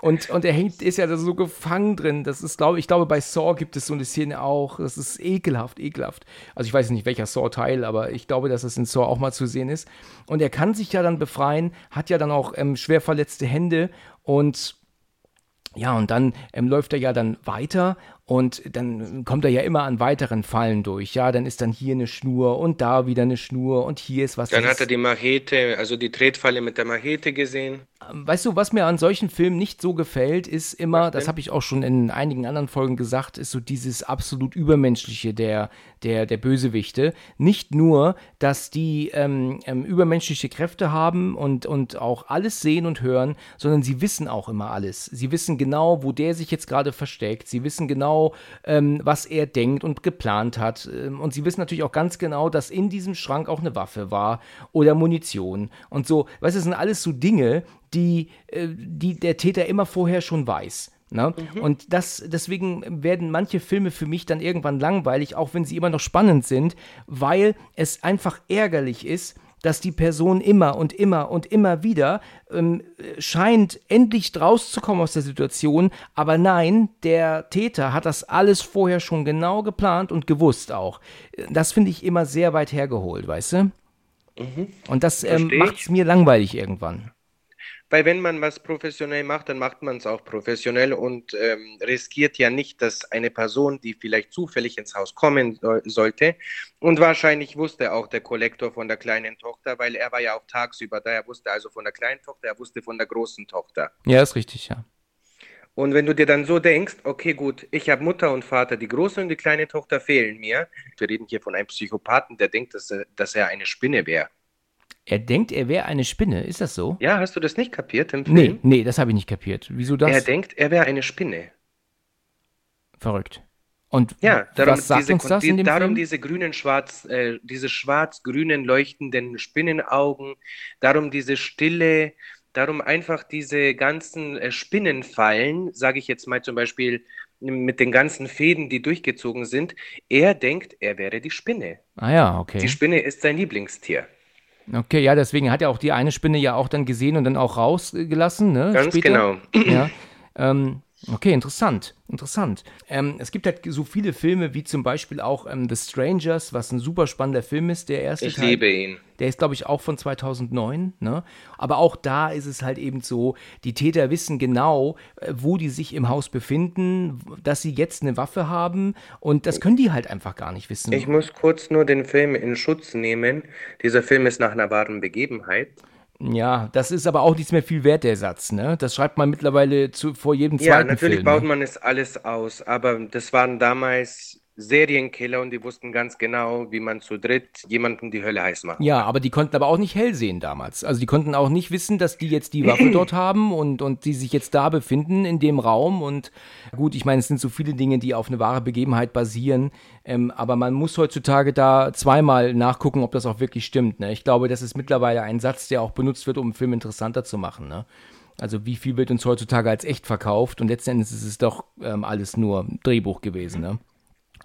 Und, und er hängt, ist ja so gefangen drin. Das ist, glaube ich, glaube, bei Saw gibt es so eine Szene auch. Das ist ekelhaft, ekelhaft. Also ich weiß nicht, welcher Saw-Teil, aber ich glaube, dass es in Saw auch mal zu sehen ist. Und er kann sich ja dann befreien, hat ja dann auch ähm, schwer verletzte Hände und ja, und dann ähm, läuft er ja dann weiter und dann kommt er ja immer an weiteren Fallen durch. Ja, dann ist dann hier eine Schnur und da wieder eine Schnur und hier ist was. Dann hat er die Machete, also die Tretfalle mit der Machete gesehen. Ähm, weißt du, was mir an solchen Filmen nicht so gefällt, ist immer, das habe ich auch schon in einigen anderen Folgen gesagt, ist so dieses absolut Übermenschliche der, der, der Bösewichte. Nicht nur, dass die ähm, ähm, übermenschliche Kräfte haben und, und auch alles sehen und hören, sondern sie wissen auch immer alles. Sie wissen genau, wo der sich jetzt gerade versteckt. Sie wissen genau, genau, ähm, was er denkt und geplant hat. Ähm, und sie wissen natürlich auch ganz genau, dass in diesem Schrank auch eine Waffe war oder Munition. Und so, weißt du, das sind alles so Dinge, die, äh, die der Täter immer vorher schon weiß. Ne? Mhm. Und das, deswegen werden manche Filme für mich dann irgendwann langweilig, auch wenn sie immer noch spannend sind, weil es einfach ärgerlich ist, dass die Person immer und immer und immer wieder ähm, scheint, endlich rauszukommen aus der Situation. Aber nein, der Täter hat das alles vorher schon genau geplant und gewusst auch. Das finde ich immer sehr weit hergeholt, weißt du? Mhm. Und das ähm, macht es mir langweilig irgendwann. Weil wenn man was professionell macht, dann macht man es auch professionell und ähm, riskiert ja nicht, dass eine Person, die vielleicht zufällig ins Haus kommen so sollte, und wahrscheinlich wusste auch der Kollektor von der kleinen Tochter, weil er war ja auch tagsüber da, er wusste also von der kleinen Tochter, er wusste von der großen Tochter. Ja, ist richtig, ja. Und wenn du dir dann so denkst, okay, gut, ich habe Mutter und Vater, die große und die kleine Tochter fehlen mir. Wir reden hier von einem Psychopathen, der denkt, dass er, dass er eine Spinne wäre. Er denkt, er wäre eine Spinne. Ist das so? Ja, hast du das nicht kapiert im Film? Nee, nee, das habe ich nicht kapiert. Wieso das? Er denkt, er wäre eine Spinne. Verrückt. Und ja, darum, was sagt diese, uns das die, in dem darum Film? diese grünen, schwarz, äh, diese schwarz-grünen leuchtenden Spinnenaugen, darum diese Stille, darum einfach diese ganzen äh, Spinnenfallen, sage ich jetzt mal zum Beispiel mit den ganzen Fäden, die durchgezogen sind. Er denkt, er wäre die Spinne. Ah ja, okay. Die Spinne ist sein Lieblingstier. Okay, ja, deswegen hat er auch die eine Spinne ja auch dann gesehen und dann auch rausgelassen, ne? Ganz Später. genau. Ja. Ähm, okay, interessant, interessant. Ähm, es gibt halt so viele Filme, wie zum Beispiel auch ähm, The Strangers, was ein super spannender Film ist, der erste Ich Teil. liebe ihn. Der ist, glaube ich, auch von 2009. Ne? Aber auch da ist es halt eben so, die Täter wissen genau, äh, wo die sich im Haus befinden, dass sie jetzt eine Waffe haben und das können die halt einfach gar nicht wissen. Ich muss kurz nur den Film in Schutz nehmen. Dieser Film ist nach einer wahren Begebenheit. Ja, das ist aber auch nicht mehr viel wert, der Satz, ne? Das schreibt man mittlerweile zu, vor jedem zweiten Film. Ja, natürlich Film, baut ne? man es alles aus, aber das waren damals Serienkiller und die wussten ganz genau, wie man zu dritt jemanden die Hölle heiß macht. Ja, aber die konnten aber auch nicht hell sehen damals. Also die konnten auch nicht wissen, dass die jetzt die Waffe dort haben und, und die sich jetzt da befinden in dem Raum. Und gut, ich meine, es sind so viele Dinge, die auf eine wahre Begebenheit basieren. Ähm, aber man muss heutzutage da zweimal nachgucken, ob das auch wirklich stimmt. Ne? Ich glaube, das ist mittlerweile ein Satz, der auch benutzt wird, um einen Film interessanter zu machen. Ne? Also wie viel wird uns heutzutage als echt verkauft und letzten Endes ist es doch ähm, alles nur Drehbuch gewesen. Ne?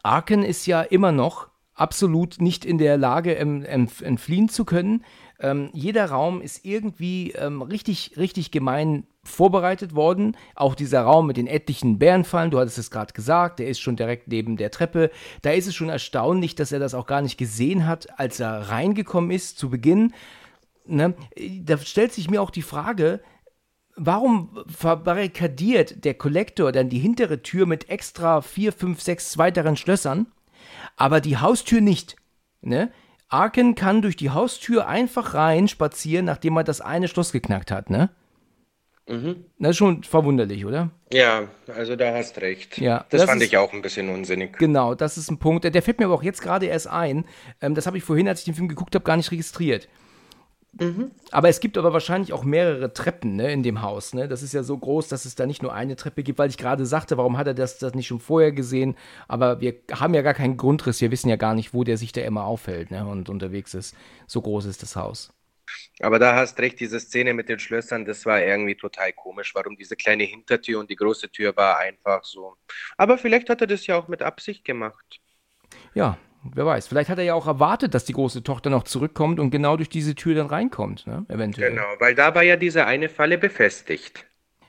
Arken ist ja immer noch absolut nicht in der Lage, ähm, entfliehen zu können. Ähm, jeder Raum ist irgendwie ähm, richtig, richtig gemein vorbereitet worden. Auch dieser Raum mit den etlichen Bärenfallen, du hattest es gerade gesagt, der ist schon direkt neben der Treppe. Da ist es schon erstaunlich, dass er das auch gar nicht gesehen hat, als er reingekommen ist zu Beginn. Ne? Da stellt sich mir auch die Frage, warum verbarrikadiert der Kollektor dann die hintere Tür mit extra vier, fünf, sechs weiteren Schlössern, aber die Haustür nicht? Ne? Arken kann durch die Haustür einfach rein spazieren, nachdem er das eine Schloss geknackt hat, ne? Mhm. Das ist schon verwunderlich, oder? Ja, also da hast recht. Ja, das, das fand ist, ich auch ein bisschen unsinnig. Genau, das ist ein Punkt. Der fällt mir aber auch jetzt gerade erst ein. Ähm, das habe ich vorhin, als ich den Film geguckt habe, gar nicht registriert. Mhm. Aber es gibt aber wahrscheinlich auch mehrere Treppen ne, in dem Haus. Ne? Das ist ja so groß, dass es da nicht nur eine Treppe gibt, weil ich gerade sagte, warum hat er das, das nicht schon vorher gesehen? Aber wir haben ja gar keinen Grundriss. Wir wissen ja gar nicht, wo der sich da immer aufhält ne, und unterwegs ist. So groß ist das Haus. Aber da hast recht, diese Szene mit den Schlössern, das war irgendwie total komisch. Warum diese kleine Hintertür und die große Tür war einfach so. Aber vielleicht hat er das ja auch mit Absicht gemacht. Ja, wer weiß. Vielleicht hat er ja auch erwartet, dass die große Tochter noch zurückkommt und genau durch diese Tür dann reinkommt, ne? eventuell. Genau, weil da war ja diese eine Falle befestigt.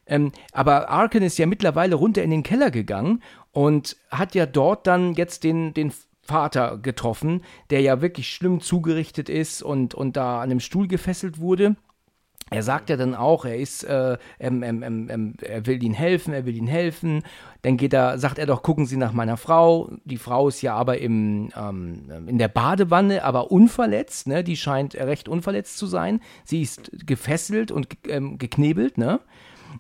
Ähm, aber Arken ist ja mittlerweile runter in den Keller gegangen und hat ja dort dann jetzt den, den Vater getroffen, der ja wirklich schlimm zugerichtet ist und, und da an einem Stuhl gefesselt wurde er sagt ja dann auch, er ist, äh, ähm, ähm, ähm, er will ihnen helfen, er will ihnen helfen. Dann geht er, sagt er doch, gucken Sie nach meiner Frau. Die Frau ist ja aber im, ähm, in der Badewanne, aber unverletzt. Ne? Die scheint recht unverletzt zu sein. Sie ist gefesselt und ähm, geknebelt. Ne?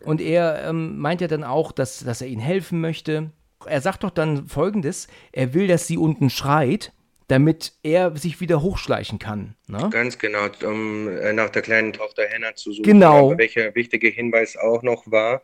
Und er ähm, meint ja dann auch, dass, dass er ihnen helfen möchte. Er sagt doch dann Folgendes: Er will, dass sie unten schreit damit er sich wieder hochschleichen kann. Ne? Ganz genau, um äh, nach der kleinen Tochter Hannah zu suchen. Genau. Welcher wichtige Hinweis auch noch war,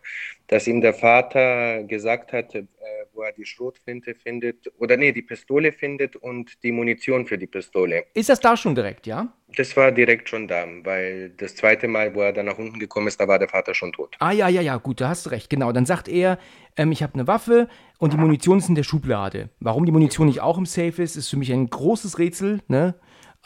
dass ihm der Vater gesagt hatte, äh, wo er die Schrotflinte findet, oder nee, die Pistole findet und die Munition für die Pistole. Ist das da schon direkt, ja? Das war direkt schon da, weil das zweite Mal, wo er dann nach unten gekommen ist, da war der Vater schon tot. Ah ja, ja, ja, gut, da hast du recht, genau. Dann sagt er, ähm, ich habe eine Waffe und die Munition ist in der Schublade. Warum die Munition nicht auch im Safe ist, ist für mich ein großes Rätsel, ne?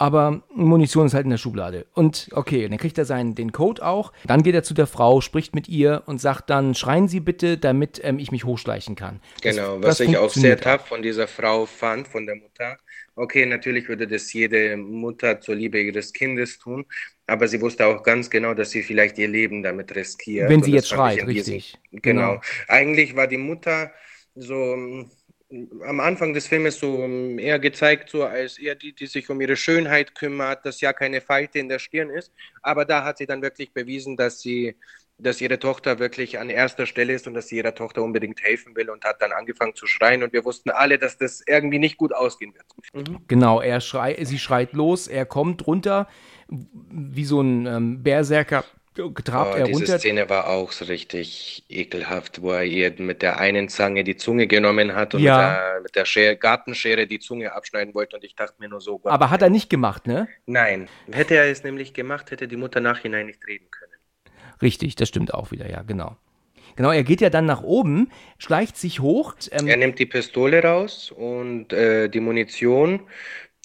aber Munition ist halt in der Schublade. Und okay, dann kriegt er seinen, den Code auch. Dann geht er zu der Frau, spricht mit ihr und sagt dann, schreien Sie bitte, damit ähm, ich mich hochschleichen kann. Genau, das, was ich auch sehr tough von dieser Frau fand, von der Mutter. Okay, natürlich würde das jede Mutter zur Liebe ihres Kindes tun, aber sie wusste auch ganz genau, dass sie vielleicht ihr Leben damit riskiert. Wenn sie jetzt schreit, richtig. Genau. genau. Eigentlich war die Mutter so am Anfang des Filmes so ähm, eher gezeigt, so als eher die, die sich um ihre Schönheit kümmert, dass ja keine Falte in der Stirn ist. Aber da hat sie dann wirklich bewiesen, dass sie, dass ihre Tochter wirklich an erster Stelle ist und dass sie ihrer Tochter unbedingt helfen will und hat dann angefangen zu schreien. Und wir wussten alle, dass das irgendwie nicht gut ausgehen wird. Mhm. Genau, er schreit, sie schreit los, er kommt runter wie so ein ähm, Berserker getrabt oh, er runter. Diese Szene war auch so richtig ekelhaft, wo er ihr mit der einen Zange die Zunge genommen hat und ja. mit der, mit der Schere, Gartenschere die Zunge abschneiden wollte und ich dachte mir nur so. Gott, Aber hat er nicht gemacht, ne? Nein. Hätte er es nämlich gemacht, hätte die Mutter nachhinein nicht reden können. Richtig, das stimmt auch wieder, ja, genau. Genau, er geht ja dann nach oben, schleicht sich hoch. Ähm, er nimmt die Pistole raus und äh, die Munition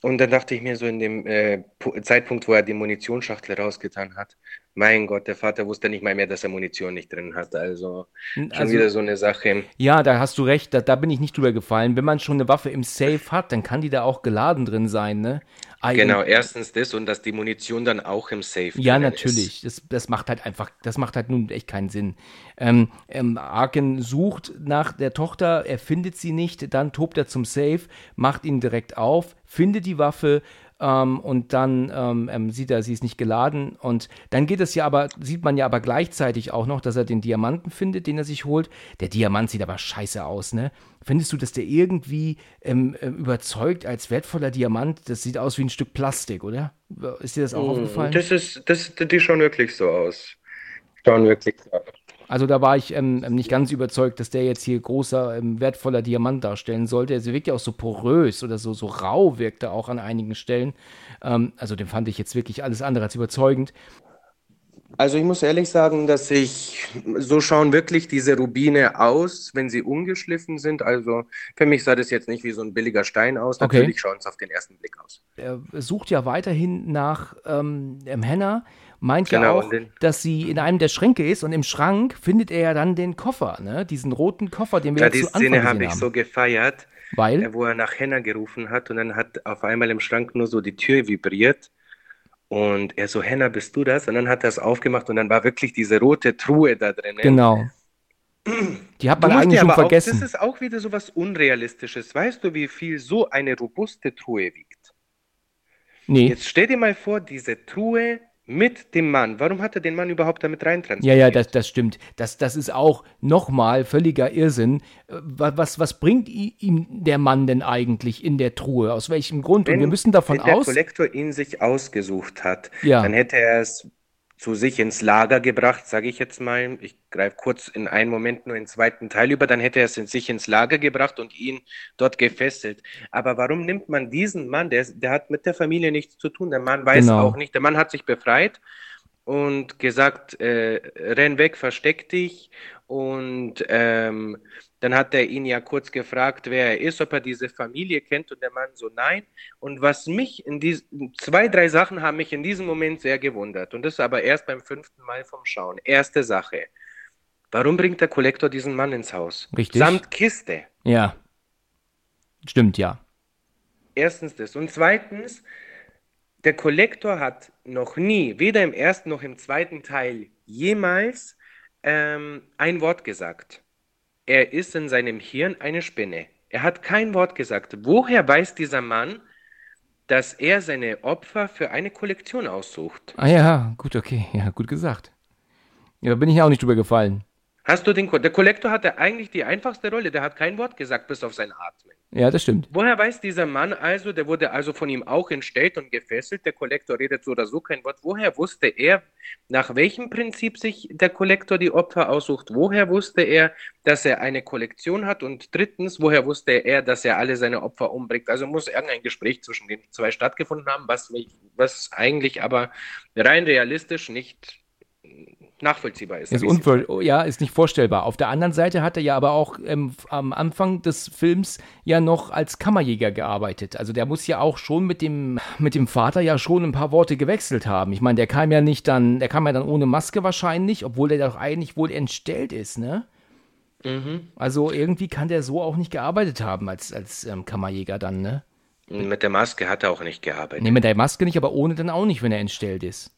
und dann dachte ich mir so in dem äh, Zeitpunkt, wo er die Munitionsschachtel rausgetan hat, mein Gott, der Vater wusste nicht mal mehr, dass er Munition nicht drin hat. Also schon also, wieder so eine Sache. Ja, da hast du recht, da, da, bin ich nicht drüber gefallen. Wenn man schon eine Waffe im Safe hat, dann kann die da auch geladen drin sein, ne? Eigen genau, erstens das und dass die Munition dann auch im Safe Ja, natürlich. Das, das macht halt einfach, das macht halt nun echt keinen Sinn. Ähm, ähm, Arken sucht nach der Tochter, er findet sie nicht, dann tobt er zum Safe, macht ihn direkt auf, findet die Waffe ähm, und dann ähm, ähm, sieht er, sie ist nicht geladen und dann geht es ja aber, sieht man ja aber gleichzeitig auch noch, dass er den Diamanten findet, den er sich holt. Der Diamant sieht aber scheiße aus, ne? Findest du, dass der irgendwie ähm, äh, überzeugt als wertvoller Diamant? Das sieht aus wie ein Stück Plastik, oder? Ist dir das auch mm, aufgefallen? Das ist, das, die schauen wirklich so aus. Schauen wirklich so aus. Also da war ich ähm, ähm, nicht ganz überzeugt, dass der jetzt hier großer, ähm, wertvoller Diamant darstellen sollte. Er wirkt ja auch so porös oder so, so rau wirkt er auch an einigen Stellen. Ähm, also den fand ich jetzt wirklich alles andere als überzeugend. Also ich muss ehrlich sagen, dass ich, so schauen wirklich diese Rubine aus, wenn sie ungeschliffen sind. Also für mich sah das jetzt nicht wie so ein billiger Stein aus. Natürlich okay. schauen es auf den ersten Blick aus. Er sucht ja weiterhin nach ähm, Henna meint genau, ja auch, dass sie in einem der Schränke ist und im Schrank findet er ja dann den Koffer, ne? diesen roten Koffer, den wir ja, die zu Szene habe ich so gefeiert, weil äh, wo er nach Henna gerufen hat und dann hat auf einmal im Schrank nur so die Tür vibriert und er so, Henna, bist du das? Und dann hat er es aufgemacht und dann war wirklich diese rote Truhe da drin. Genau. Die hat man eigentlich schon vergessen. Auch, das ist auch wieder so was Unrealistisches. Weißt du, wie viel so eine robuste Truhe wiegt? Nee. Jetzt stell dir mal vor, diese Truhe mit dem Mann. Warum hat er den Mann überhaupt damit reintransportiert? Ja, ja, das, das stimmt. Das, das ist auch nochmal völliger Irrsinn. Äh, was, was bringt ihm der Mann denn eigentlich in der Truhe? Aus welchem Grund? Wenn, Und wir müssen davon aus. Wenn der Kollektor ihn sich ausgesucht hat, ja. dann hätte er es zu sich ins Lager gebracht, sage ich jetzt mal. Ich greife kurz in einen Moment nur den zweiten Teil über, dann hätte er es in sich ins Lager gebracht und ihn dort gefesselt. Aber warum nimmt man diesen Mann, der, der hat mit der Familie nichts zu tun, der Mann weiß genau. auch nicht, der Mann hat sich befreit und gesagt, äh, renn weg, versteck dich und ähm, dann hat er ihn ja kurz gefragt, wer er ist, ob er diese Familie kennt und der Mann so nein. Und was mich in diesen zwei, drei Sachen haben mich in diesem Moment sehr gewundert. Und das aber erst beim fünften Mal vom Schauen. Erste Sache. Warum bringt der Kollektor diesen Mann ins Haus? Richtig. Samt Kiste. Ja. Stimmt, ja. Erstens das. Und zweitens, der Kollektor hat noch nie, weder im ersten noch im zweiten Teil, jemals ähm, ein Wort gesagt. Er ist in seinem Hirn eine Spinne. Er hat kein Wort gesagt. Woher weiß dieser Mann, dass er seine Opfer für eine Kollektion aussucht? Ah ja, gut, okay. Ja, gut gesagt. Ja, da bin ich auch nicht drüber gefallen. Hast du den Ko Der Kollektor hatte eigentlich die einfachste Rolle. Der hat kein Wort gesagt, bis auf sein Atmen. Ja, das stimmt. Woher weiß dieser Mann also, der wurde also von ihm auch entstellt und gefesselt, der Kollektor redet so oder so kein Wort. Woher wusste er, nach welchem Prinzip sich der Kollektor die Opfer aussucht? Woher wusste er, dass er eine Kollektion hat? Und drittens, woher wusste er, dass er alle seine Opfer umbringt? Also muss irgendein Gespräch zwischen den zwei stattgefunden haben, was, was eigentlich aber rein realistisch nicht nachvollziehbar ist. ist unvoll, ja, ist nicht vorstellbar. Auf der anderen Seite hat er ja aber auch ähm, am Anfang des Films ja noch als Kammerjäger gearbeitet. Also der muss ja auch schon mit dem, mit dem Vater ja schon ein paar Worte gewechselt haben. Ich meine, der kam ja nicht dann, der kam ja dann ohne Maske wahrscheinlich, obwohl der doch eigentlich wohl entstellt ist, ne? Mhm. Also irgendwie kann der so auch nicht gearbeitet haben als, als ähm, Kammerjäger dann, ne? Mit der Maske hat er auch nicht gearbeitet. Nee, mit der Maske nicht, aber ohne dann auch nicht, wenn er entstellt ist.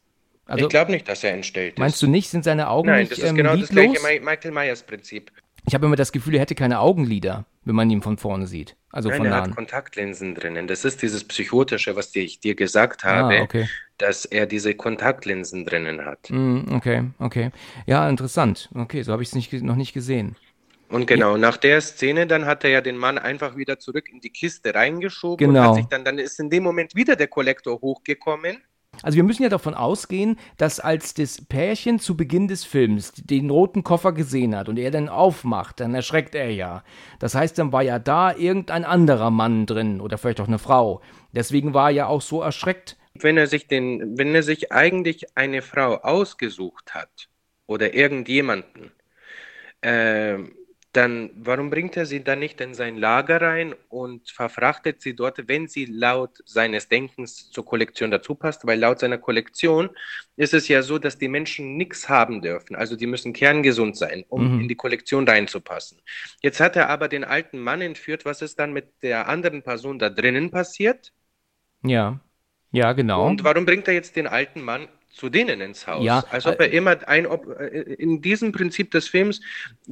Also, ich glaube nicht, dass er entstellt ist. Meinst du nicht? Sind seine Augen Nein, nicht das ist ähm, genau lidlos? das gleiche Michael Myers Prinzip. Ich habe immer das Gefühl, er hätte keine Augenlider, wenn man ihn von vorne sieht. Also Nein, von er nahen. hat Kontaktlinsen drinnen. Das ist dieses Psychotische, was ich dir gesagt ah, habe, ah, okay. dass er diese Kontaktlinsen drinnen hat. Mm, okay, okay. Ja, interessant. Okay, so habe ich es noch nicht gesehen. Und genau, ja. nach der Szene, dann hat er ja den Mann einfach wieder zurück in die Kiste reingeschoben genau. und hat sich dann, dann ist in dem Moment wieder der Kollektor hochgekommen also wir müssen ja davon ausgehen, dass als das Pärchen zu Beginn des Films den roten Koffer gesehen hat und er dann aufmacht, dann erschreckt er ja. Das heißt, dann war ja da irgendein anderer Mann drin oder vielleicht auch eine Frau. Deswegen war er ja auch so erschreckt. Wenn er sich den, wenn er sich eigentlich eine Frau ausgesucht hat oder irgendjemanden, äh, dann warum bringt er sie dann nicht in sein Lager rein und verfrachtet sie dort, wenn sie laut seines Denkens zur Kollektion dazu passt? Weil laut seiner Kollektion ist es ja so, dass die Menschen nichts haben dürfen. Also die müssen kerngesund sein, um mhm. in die Kollektion reinzupassen. Jetzt hat er aber den alten Mann entführt. Was ist dann mit der anderen Person da drinnen passiert? Ja. Ja, genau. Und warum bringt er jetzt den alten Mann zu denen ins Haus. Ja, als ob er immer ein, ob, äh, in diesem Prinzip des Films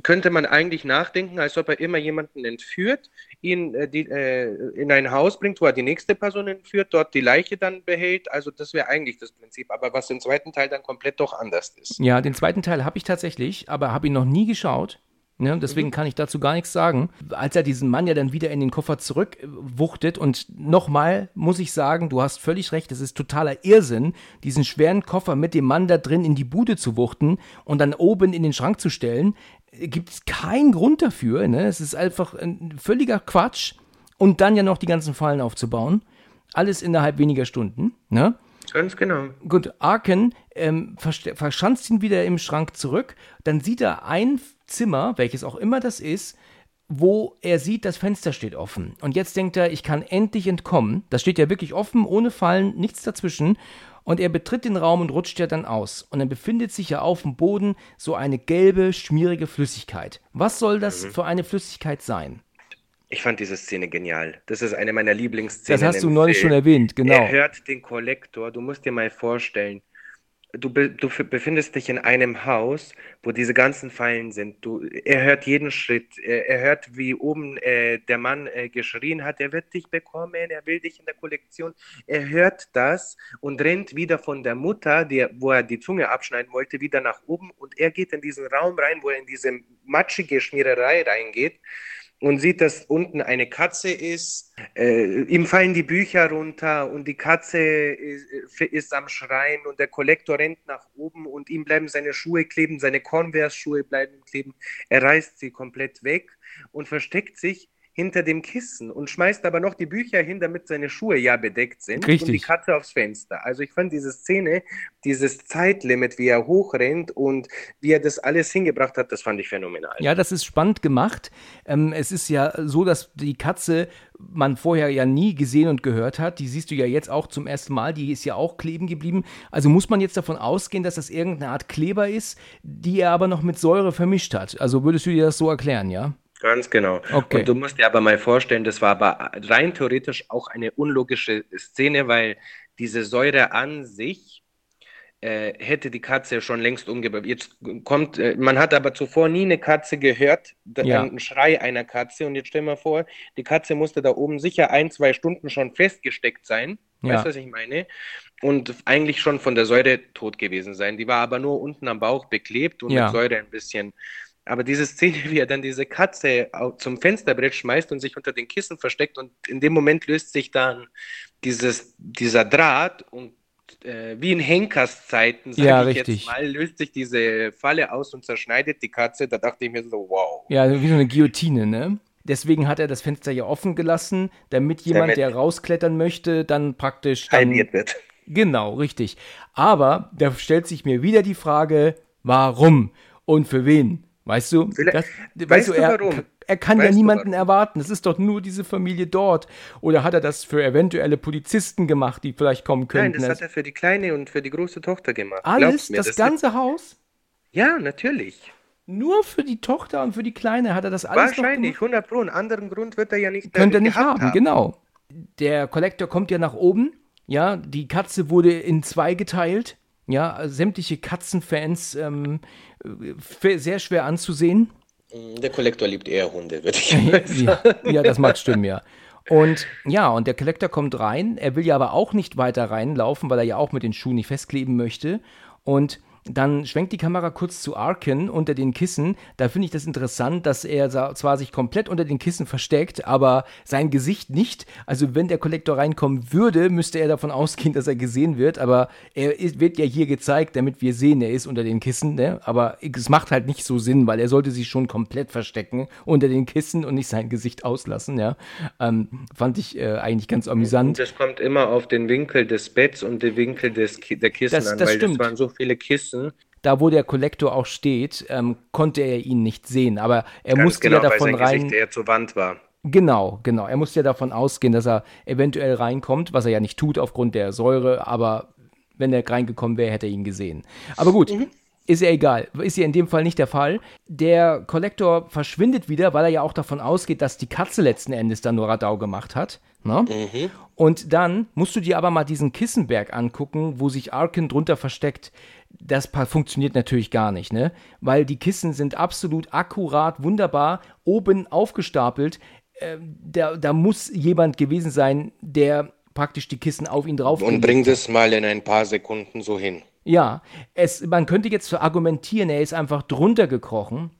könnte man eigentlich nachdenken, als ob er immer jemanden entführt, ihn äh, die, äh, in ein Haus bringt, wo er die nächste Person entführt, dort die Leiche dann behält. Also das wäre eigentlich das Prinzip. Aber was im zweiten Teil dann komplett doch anders ist. Ja, den zweiten Teil habe ich tatsächlich, aber habe ihn noch nie geschaut. Ne, deswegen mhm. kann ich dazu gar nichts sagen. Als er diesen Mann ja dann wieder in den Koffer zurückwuchtet und nochmal muss ich sagen, du hast völlig recht, es ist totaler Irrsinn, diesen schweren Koffer mit dem Mann da drin in die Bude zu wuchten und dann oben in den Schrank zu stellen. Gibt es keinen Grund dafür. Ne? Es ist einfach ein völliger Quatsch. Und dann ja noch die ganzen Fallen aufzubauen. Alles innerhalb weniger Stunden. Ne? Ganz genau. Gut, Arken ähm, verschanzt ihn wieder im Schrank zurück. Dann sieht er ein Zimmer, welches auch immer das ist, wo er sieht, das Fenster steht offen. Und jetzt denkt er, ich kann endlich entkommen. Das steht ja wirklich offen, ohne Fallen, nichts dazwischen. Und er betritt den Raum und rutscht ja dann aus. Und dann befindet sich ja auf dem Boden so eine gelbe, schmierige Flüssigkeit. Was soll das mhm. für eine Flüssigkeit sein? Ich fand diese Szene genial. Das ist eine meiner Lieblingsszenen. Das hast du neulich schon erwähnt, genau. Er hört den Kollektor. Du musst dir mal vorstellen, du, be, du befindest dich in einem Haus, wo diese ganzen Fallen sind. Du, er hört jeden Schritt. Er, hört, wie oben äh, der Mann äh, geschrien hat, er wird dich bekommen, er will dich in der Kollektion. Er hört das und rennt wieder von der Mutter, die, wo er die Zunge abschneiden wollte, wieder nach oben und er geht in diesen Raum rein, wo er in diese matschige Schmiererei reingeht und sieht, dass unten eine Katze ist. Äh, ihm fallen die Bücher runter und die Katze ist, ist, am Schreien und der Kollektor rennt nach oben und ihm bleiben seine Schuhe kleben, seine Converse-Schuhe bleiben kleben. Er reißt sie komplett weg und versteckt sich hinter dem Kissen und schmeißt aber noch die Bücher hin, damit seine Schuhe ja bedeckt sind Richtig. und die Katze aufs Fenster. Also ich fand diese Szene, dieses Zeitlimit, wie er hochrennt und wie er das alles hingebracht hat, das fand ich phänomenal. Ja, das ist spannend gemacht. Ähm, es ist ja so, dass die Katze man vorher ja nie gesehen und gehört hat. Die siehst du ja jetzt auch zum ersten Mal. Die ist ja auch kleben geblieben. Also muss man jetzt davon ausgehen, dass das irgendeine Art Kleber ist, die er aber noch mit Säure vermischt hat. Also würdest du dir das so erklären, ja? Ganz genau. Okay. Und du musst dir aber mal vorstellen, das war aber rein theoretisch auch eine unlogische Szene, weil diese Säure an sich äh, hätte die Katze schon längst umgebracht. Jetzt kommt, äh, man hat aber zuvor nie eine Katze gehört, ja. einen Schrei einer Katze. Und jetzt stell mal vor, die Katze musste da oben sicher ein, zwei Stunden schon festgesteckt sein. Ja. Weißt du, was ich meine? Und eigentlich schon von der Säure tot gewesen sein. Die war aber nur unten am Bauch beklebt und ja. mit Säure ein bisschen aber diese Szene, wie er dann diese Katze zum Fensterbrett schmeißt und sich unter den Kissen versteckt und in dem Moment löst sich dann dieses, dieser Draht und äh, wie in Henkers Zeiten, sage ja, ich richtig. jetzt mal, löst sich diese Falle aus und zerschneidet die Katze. Da dachte ich mir so, wow. Ja, wie so eine Guillotine, ne? Deswegen hat er das Fenster ja offen gelassen, damit jemand, damit der rausklettern möchte, dann praktisch dann, wird. Genau, richtig. Aber da stellt sich mir wieder die Frage, warum und für wen? Weißt du? Das, weißt, weißt, du, er, warum? er kann weißt ja niemanden erwarten. Es ist doch nur diese Familie dort. Oder hat er das für eventuelle Polizisten gemacht, die vielleicht kommen könnten? Nein, das hat er für die kleine und für die große Tochter gemacht. Alles? Mir, das, das ganze Haus? Ja, natürlich. Nur für die Tochter und für die Kleine hat er das alles Wahrscheinlich, 100 Pro. Einen anderen Grund wird er ja nicht Könnte er nicht haben, haben, genau. Der Kollektor kommt ja nach oben. Ja, die Katze wurde in zwei geteilt. Ja, sämtliche Katzenfans ähm, sehr schwer anzusehen. Mm, der Kollektor liebt eher Hunde, würde ich sagen. ja, ja, das mag stimmen, ja. Und ja, und der Kollektor kommt rein. Er will ja aber auch nicht weiter reinlaufen, weil er ja auch mit den Schuhen nicht festkleben möchte. Und dann schwenkt die Kamera kurz zu Arkin unter den Kissen. Da finde ich das interessant, dass er zwar sich komplett unter den Kissen versteckt, aber sein Gesicht nicht. Also wenn der Kollektor reinkommen würde, müsste er davon ausgehen, dass er gesehen wird. Aber er ist, wird ja hier gezeigt, damit wir sehen, er ist unter den Kissen. Ne? Aber es macht halt nicht so Sinn, weil er sollte sich schon komplett verstecken unter den Kissen und nicht sein Gesicht auslassen. Ja? Ähm, fand ich äh, eigentlich ganz amüsant. Das kommt immer auf den Winkel des Betts und den Winkel des, der Kissen das, an, das weil stimmt. das waren so viele Kissen müssen. Da, wo der Kollektor auch steht, ähm, konnte er ihn nicht sehen, aber er Ganz musste genau, ja davon weil sein rein. Gesicht eher zur Wand war. Genau, genau. Er musste ja davon ausgehen, dass er eventuell reinkommt, was er ja nicht tut aufgrund der Säure, aber wenn er reingekommen wäre, hätte er ihn gesehen. Aber gut. Mhm. Ist ja egal. Ist ja in dem Fall nicht der Fall. Der Kollektor verschwindet wieder, weil er ja auch davon ausgeht, dass die Katze letzten Endes dann nur Radau gemacht hat. Ne? Mhm. Und dann musst du dir aber mal diesen Kissenberg angucken, wo sich Arkin drunter versteckt. Das funktioniert natürlich gar nicht, ne? Weil die Kissen sind absolut akkurat, wunderbar, oben aufgestapelt. Äh, da, da muss jemand gewesen sein, der praktisch die Kissen auf ihn drauf. Und bringt es mal in ein paar Sekunden so hin. Ja, es, man könnte jetzt argumentieren, er ist einfach drunter gekrochen.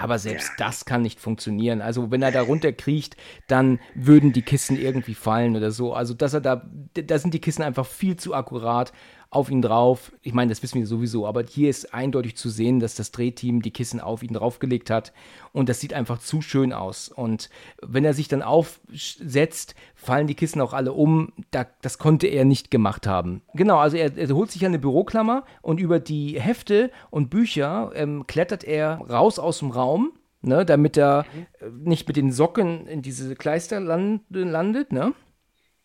Aber selbst das kann nicht funktionieren. Also wenn er da runterkriecht, dann würden die Kissen irgendwie fallen oder so. Also dass er da, da sind die Kissen einfach viel zu akkurat auf ihn drauf. Ich meine, das wissen wir sowieso, aber hier ist eindeutig zu sehen, dass das Drehteam die Kissen auf ihn draufgelegt hat und das sieht einfach zu schön aus. Und wenn er sich dann aufsetzt, fallen die Kissen auch alle um. Da, das konnte er nicht gemacht haben. Genau, also er, er holt sich eine Büroklammer und über die Hefte und Bücher ähm, klettert er raus aus dem Raum. Ne, damit er äh, nicht mit den Socken in diese Kleister land, landet, ne?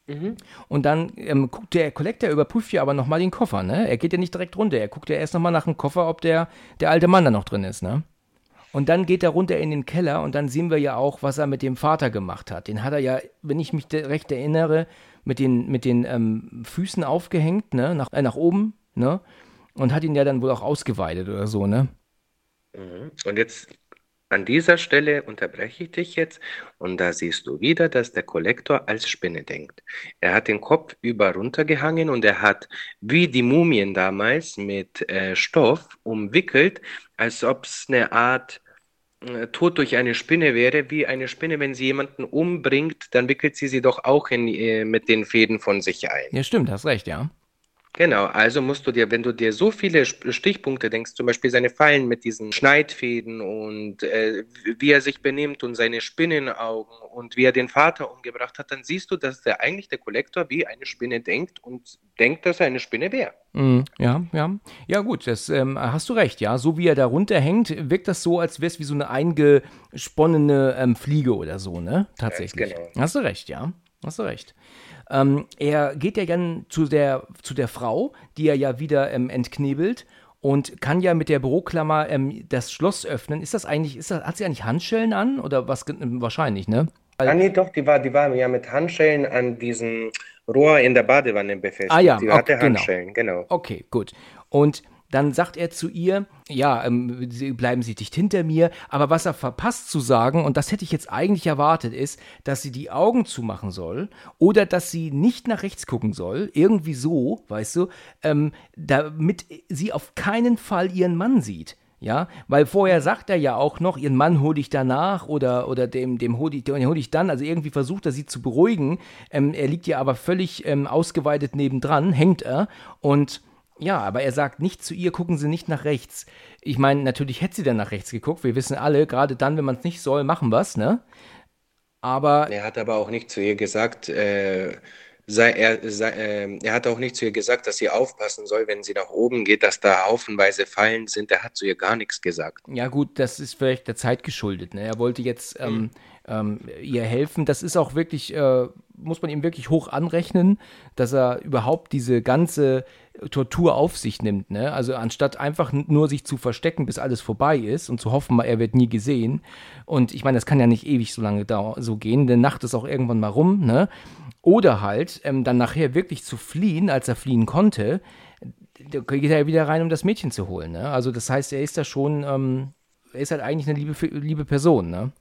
Mhm. Und dann ähm, guckt der Collector, überprüft ja aber nochmal den Koffer, ne? Er geht ja nicht direkt runter. Er guckt ja erst nochmal nach dem Koffer, ob der, der alte Mann da noch drin ist, ne? Und dann geht er runter in den Keller und dann sehen wir ja auch, was er mit dem Vater gemacht hat. Den hat er ja, wenn ich mich recht erinnere, mit den, mit den ähm, Füßen aufgehängt, ne? Nach, äh, nach oben, ne? Und hat ihn ja dann wohl auch ausgeweidet oder so, ne? Mhm. Und jetzt an dieser Stelle unterbreche ich dich jetzt und da siehst du wieder, dass der Kollektor als Spinne denkt. Er hat den Kopf über runtergehangen und er hat wie die Mumien damals mit äh, Stoff umwickelt, als ob es eine Art äh, Tod durch eine Spinne wäre, wie eine Spinne, wenn sie jemanden umbringt, dann wickelt sie sie doch auch in, äh, mit den Fäden von sich ein. Ja, stimmt, hast recht, ja. Genau, also musst du dir, wenn du dir so viele Stichpunkte denkst, zum Beispiel seine Fallen mit diesen Schneidfäden und äh, wie er sich benimmt und seine Spinnenaugen und wie er den Vater umgebracht hat, dann siehst du, dass der eigentlich der Kollektor wie eine Spinne denkt und denkt, dass er eine Spinne wäre. Mm, ja, ja. Ja, gut, das ähm, hast du recht, ja. So wie er da runterhängt, wirkt das so, als wäre es wie so eine eingesponnene ähm, Fliege oder so, ne? Tatsächlich. Ja, genau. Hast du recht, ja. Hast du recht. Ähm, er geht ja dann zu der, zu der Frau, die er ja wieder ähm, entknebelt und kann ja mit der Büroklammer ähm, das Schloss öffnen. Ist das eigentlich, ist das, hat sie eigentlich Handschellen an oder was? Wahrscheinlich, ne? Ah, nee, doch, die war, die war ja mit Handschellen an diesem Rohr in der Badewanne befestigt. Ah ja, die okay, hatte genau. Handschellen, genau. genau. Okay, gut. Und dann sagt er zu ihr, ja, ähm, bleiben Sie dicht hinter mir. Aber was er verpasst zu sagen, und das hätte ich jetzt eigentlich erwartet, ist, dass sie die Augen zumachen soll oder dass sie nicht nach rechts gucken soll. Irgendwie so, weißt du, ähm, damit sie auf keinen Fall ihren Mann sieht. Ja, weil vorher sagt er ja auch noch, ihren Mann hole ich danach oder, oder dem, dem hole ich, hol ich dann. Also irgendwie versucht er sie zu beruhigen. Ähm, er liegt ja aber völlig ähm, ausgeweitet nebendran, hängt er. Und ja, aber er sagt nicht zu ihr, gucken Sie nicht nach rechts. Ich meine, natürlich hätte sie dann nach rechts geguckt. Wir wissen alle, gerade dann, wenn man es nicht soll, machen wir es, ne? Aber. Er hat aber auch nicht zu ihr gesagt, äh, sei, er, sei, äh, er hat auch nicht zu ihr gesagt, dass sie aufpassen soll, wenn sie nach oben geht, dass da haufenweise Fallen sind. Er hat zu ihr gar nichts gesagt. Ja, gut, das ist vielleicht der Zeit geschuldet. Ne? Er wollte jetzt ähm, mhm. ähm, ihr helfen. Das ist auch wirklich, äh, muss man ihm wirklich hoch anrechnen, dass er überhaupt diese ganze Tortur auf sich nimmt. Ne? Also anstatt einfach nur sich zu verstecken, bis alles vorbei ist und zu hoffen, er wird nie gesehen. Und ich meine, das kann ja nicht ewig so lange so gehen, denn Nacht ist auch irgendwann mal rum. Ne? Oder halt ähm, dann nachher wirklich zu fliehen, als er fliehen konnte, da geht er wieder rein, um das Mädchen zu holen. Ne? Also das heißt, er ist da schon, ähm, er ist halt eigentlich eine liebe, liebe Person. Ne?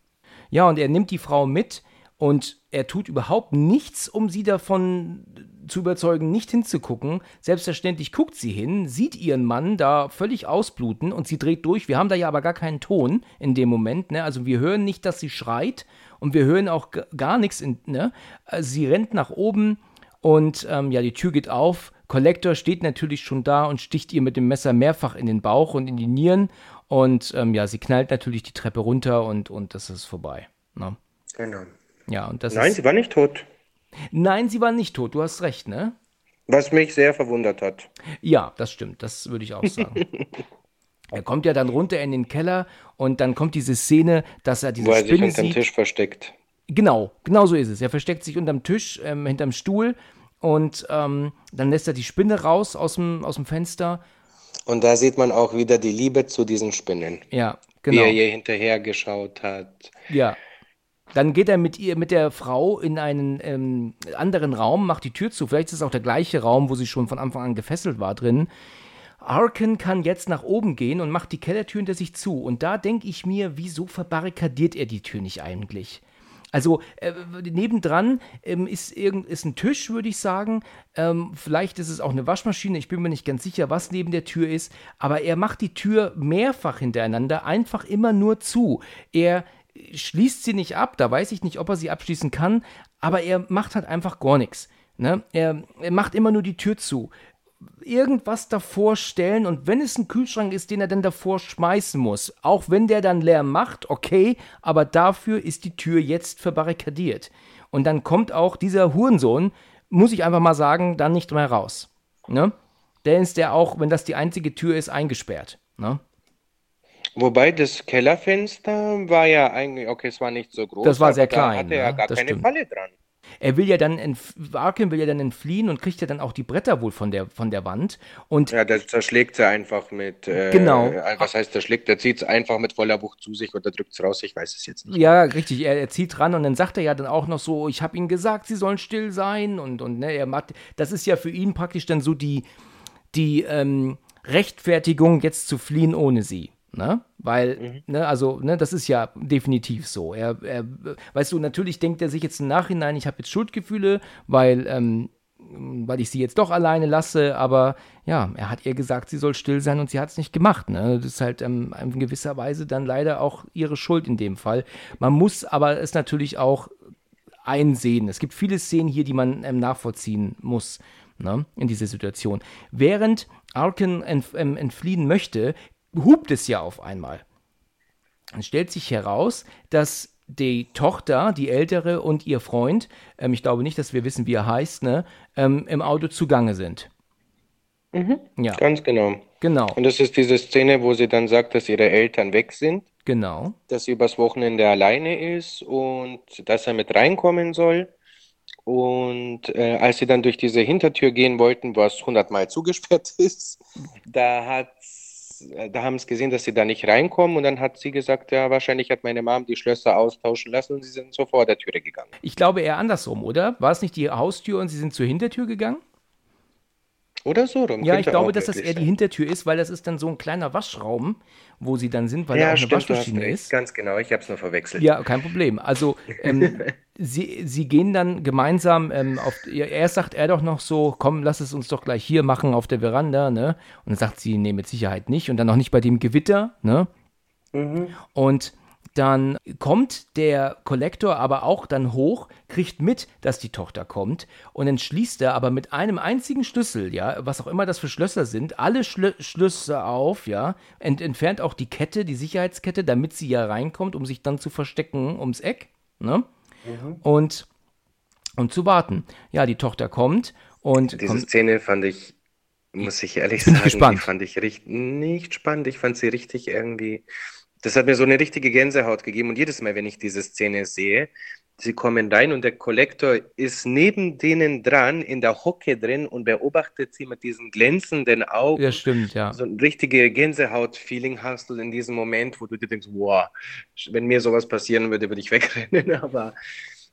Ja, und er nimmt die Frau mit und er tut überhaupt nichts, um sie davon zu überzeugen, nicht hinzugucken. Selbstverständlich guckt sie hin, sieht ihren Mann da völlig ausbluten und sie dreht durch. Wir haben da ja aber gar keinen Ton in dem Moment. Ne? Also wir hören nicht, dass sie schreit und wir hören auch gar nichts. In, ne? Also sie rennt nach oben und ähm, ja, die Tür geht auf. Collector steht natürlich schon da und sticht ihr mit dem Messer mehrfach in den Bauch und in die Nieren. Und ähm, ja, sie knallt natürlich die Treppe runter und, und das ist vorbei. Ne? Genau. Ja, und das Nein, ist, sie war nicht tot. Nein, sie war nicht tot, du hast recht, ne? Was mich sehr verwundert hat. Ja, das stimmt, das würde ich auch sagen. er kommt ja dann runter in den Keller und dann kommt diese Szene, dass er diese Wo er Spinne sich unterm sieht. Tisch versteckt. Genau, genau so ist es. Er versteckt sich unterm Tisch, ähm, hinterm Stuhl und ähm, dann lässt er die Spinne raus aus dem, aus dem Fenster. Und da sieht man auch wieder die Liebe zu diesen Spinnen. Ja, genau. Wie er ihr hinterher geschaut hat. Ja, Dann geht er mit ihr, mit der Frau in einen ähm, anderen Raum, macht die Tür zu. Vielleicht ist es auch der gleiche Raum, wo sie schon von Anfang an gefesselt war drin. Arken kann jetzt nach oben gehen und macht die Kellertür hinter sich zu. Und da denke ich mir, wieso verbarrikadiert er die Tür nicht eigentlich? Also äh, nebendran ähm, ist, irgend, ist ein Tisch, würde ich sagen. Ähm, vielleicht ist es auch eine Waschmaschine. Ich bin mir nicht ganz sicher, was neben der Tür ist. Aber er macht die Tür mehrfach hintereinander einfach immer nur zu. Er schließt sie nicht ab. Da weiß ich nicht, ob er sie abschließen kann. Aber er macht halt einfach gar nichts. Ne? Er, er macht immer nur die Tür zu irgendwas davor stellen und wenn es ein Kühlschrank ist, den er dann davor schmeißen muss, auch wenn der dann leer macht, okay, aber dafür ist die Tür jetzt verbarrikadiert. Und dann kommt auch dieser Hurensohn, muss ich einfach mal sagen, dann nicht mehr raus. Ne? Der ist der auch, wenn das die einzige Tür ist, eingesperrt. Ne? Wobei das Kellerfenster war ja eigentlich, okay, es war nicht so groß. Das war sehr klein. Da hatte er ne? gar Das keine stimmt. Falle dran. Er will ja dann, Arkham will ja dann entfliehen und kriegt ja dann auch die Bretter wohl von der, von der Wand. Und Ja, der zerschlägt sie einfach mit. Äh, Genau. äh, Was heißt zerschlägt? Der zieht es einfach mit voller Wucht zu sich oder drückt es raus. Ich weiß es jetzt nicht. Ja, richtig. Er, er zieht ran und dann sagt er ja dann auch noch so, ich habe ihnen gesagt, sie sollen still sein und, und ne, er macht, das ist ja für ihn praktisch dann so die, die ähm, Rechtfertigung, jetzt zu fliehen ohne sie. Ne? Weil, ne, also, ne, das ist ja definitiv so. Er, er, weißt du, natürlich denkt er sich jetzt im Nachhinein, ich habe jetzt Schuldgefühle, weil, ähm, weil ich sie jetzt doch alleine lasse, aber ja, er hat ihr gesagt, sie soll still sein und sie hat es nicht gemacht. Ne? Das ist halt ähm, in gewisser Weise dann leider auch ihre Schuld in dem Fall. Man muss aber es natürlich auch einsehen. Es gibt viele Szenen hier, die man ähm, nachvollziehen muss ne, in dieser Situation. Während Arkin entf ähm, entfliehen möchte, hupt es ja auf einmal. Dann stellt sich heraus, dass die Tochter, die ältere und ihr Freund, ähm, ich glaube nicht, dass wir wissen, wie er heißt, ne, ähm, im Auto zugange sind. Ja, Ganz genau. genau, Und das ist diese Szene, wo sie dann sagt, dass ihre Eltern weg sind, genau. dass sie übers Wochenende alleine ist und dass er mit reinkommen soll. Und äh, als sie dann durch diese Hintertür gehen wollten, was hundertmal zugesperrt ist, da hat's, da haben sie gesehen, dass sie da nicht reinkommen. Und dann hat sie gesagt, ja, wahrscheinlich hat meine Mom die Schlösser austauschen lassen und sie sind so vor der Türe gegangen. Ich glaube eher andersrum, oder? War es nicht die Haustür und sie sind zur Hintertür gegangen? Oder so rum. Ja, ich glaube, auch dass das eher die sein. Hintertür ist, weil das ist dann so ein kleiner Waschraum, wo sie dann sind, weil da Ja, auch eine stimmt, hast Waschmaschine ist. Ganz genau, ich habe es nur verwechselt. Ja, kein Problem. Also, ähm, sie, sie gehen dann gemeinsam ähm, auf. Erst sagt er doch noch so: Komm, lass es uns doch gleich hier machen auf der Veranda, ne? Und dann sagt sie: Nee, mit Sicherheit nicht. Und dann auch nicht bei dem Gewitter, ne? Und dann kommt der Kollektor aber auch dann hoch, kriegt mit, dass die Tochter kommt und dann schließt er aber mit einem einzigen Schlüssel, ja, was auch immer das für Schlösser sind, alle Schlö Schlösser auf, ja, ent entfernt auch die Kette, die Sicherheitskette, damit sie ja reinkommt, um sich dann zu verstecken ums Eck, ne? Und, und zu warten. Ja, die Tochter kommt und Diese kommt, Szene fand ich, muss ich ehrlich Bin ich sagen, gespannt. die fand ich richtig, nicht spannend. Ich fand sie richtig irgendwie, das hat mir so eine richtige Gänsehaut gegeben. Und jedes Mal, wenn ich diese Szene sehe, sie kommen rein und der Kollektor ist neben denen dran, in der Hocke drin und beobachtet sie mit diesen glänzenden Augen. ja, stimmt, ja. So ein richtige Gänsehaut-Feeling hast du in diesem Moment, wo du dir denkst, wow, wenn mir sowas passieren würde, würde ich wegrennen. Aber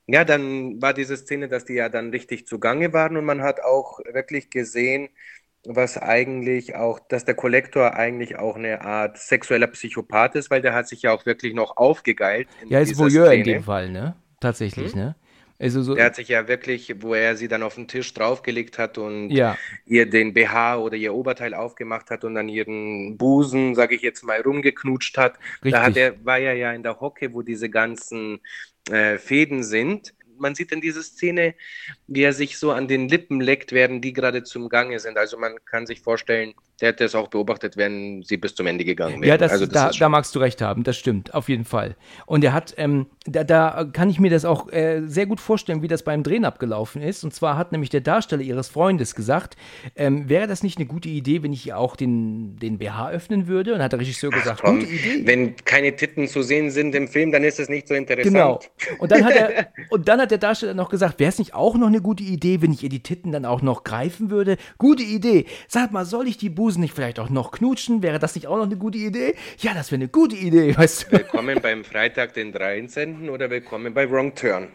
ja, dann war diese Szene, dass die ja dann richtig zugange waren und man hat auch wirklich gesehen, was eigentlich auch, dass der Kollektor eigentlich auch eine Art sexueller Psychopath ist, weil der hat sich ja auch wirklich noch aufgegeilt in Ja, ist Voyeur in Szene. dem Fall, ne? Tatsächlich, Hm? ne? Also so, Der hat sich ja wirklich, wo er sie dann auf den Tisch draufgelegt hat und ja. ihr den BH oder ihr Oberteil aufgemacht hat und dann ihren Busen, sage ich jetzt mal, rumgeknutscht hat. Da hat Richtig. er, war er ja in der Hocke, wo diese ganzen äh, Fäden sind. Man sieht in dieser Szene, wie er sich so an den Lippen leckt, während die gerade zum Gange sind. Also man kann sich vorstellen, der hätte es auch beobachtet, wenn sie bis zum Ende gegangen wären. Ja, das, also da, ist da magst du recht haben, das stimmt, auf jeden Fall. Und er hat, ähm, da, da kann ich mir das auch äh, sehr gut vorstellen, wie das beim Drehen abgelaufen ist. Und zwar hat nämlich der Darsteller ihres Freundes gesagt, ähm, wäre das nicht eine gute Idee, wenn ich ihr auch den, den BH öffnen würde? Und hat der Regisseur gesagt, Komm, gute Idee. wenn keine Titten zu sehen sind im Film, dann ist es nicht so interessant. Genau. Und dann hat er, und dann hat der Darsteller noch gesagt, wäre es nicht auch noch eine gute Idee, wenn ich ihr die Titten dann auch noch greifen würde? Gute Idee. Sag mal, soll ich die Busen nicht vielleicht auch noch knutschen? Wäre das nicht auch noch eine gute Idee? Ja, das wäre eine gute Idee, weißt du. Willkommen beim Freitag den 13. oder willkommen bei Wrong Turn.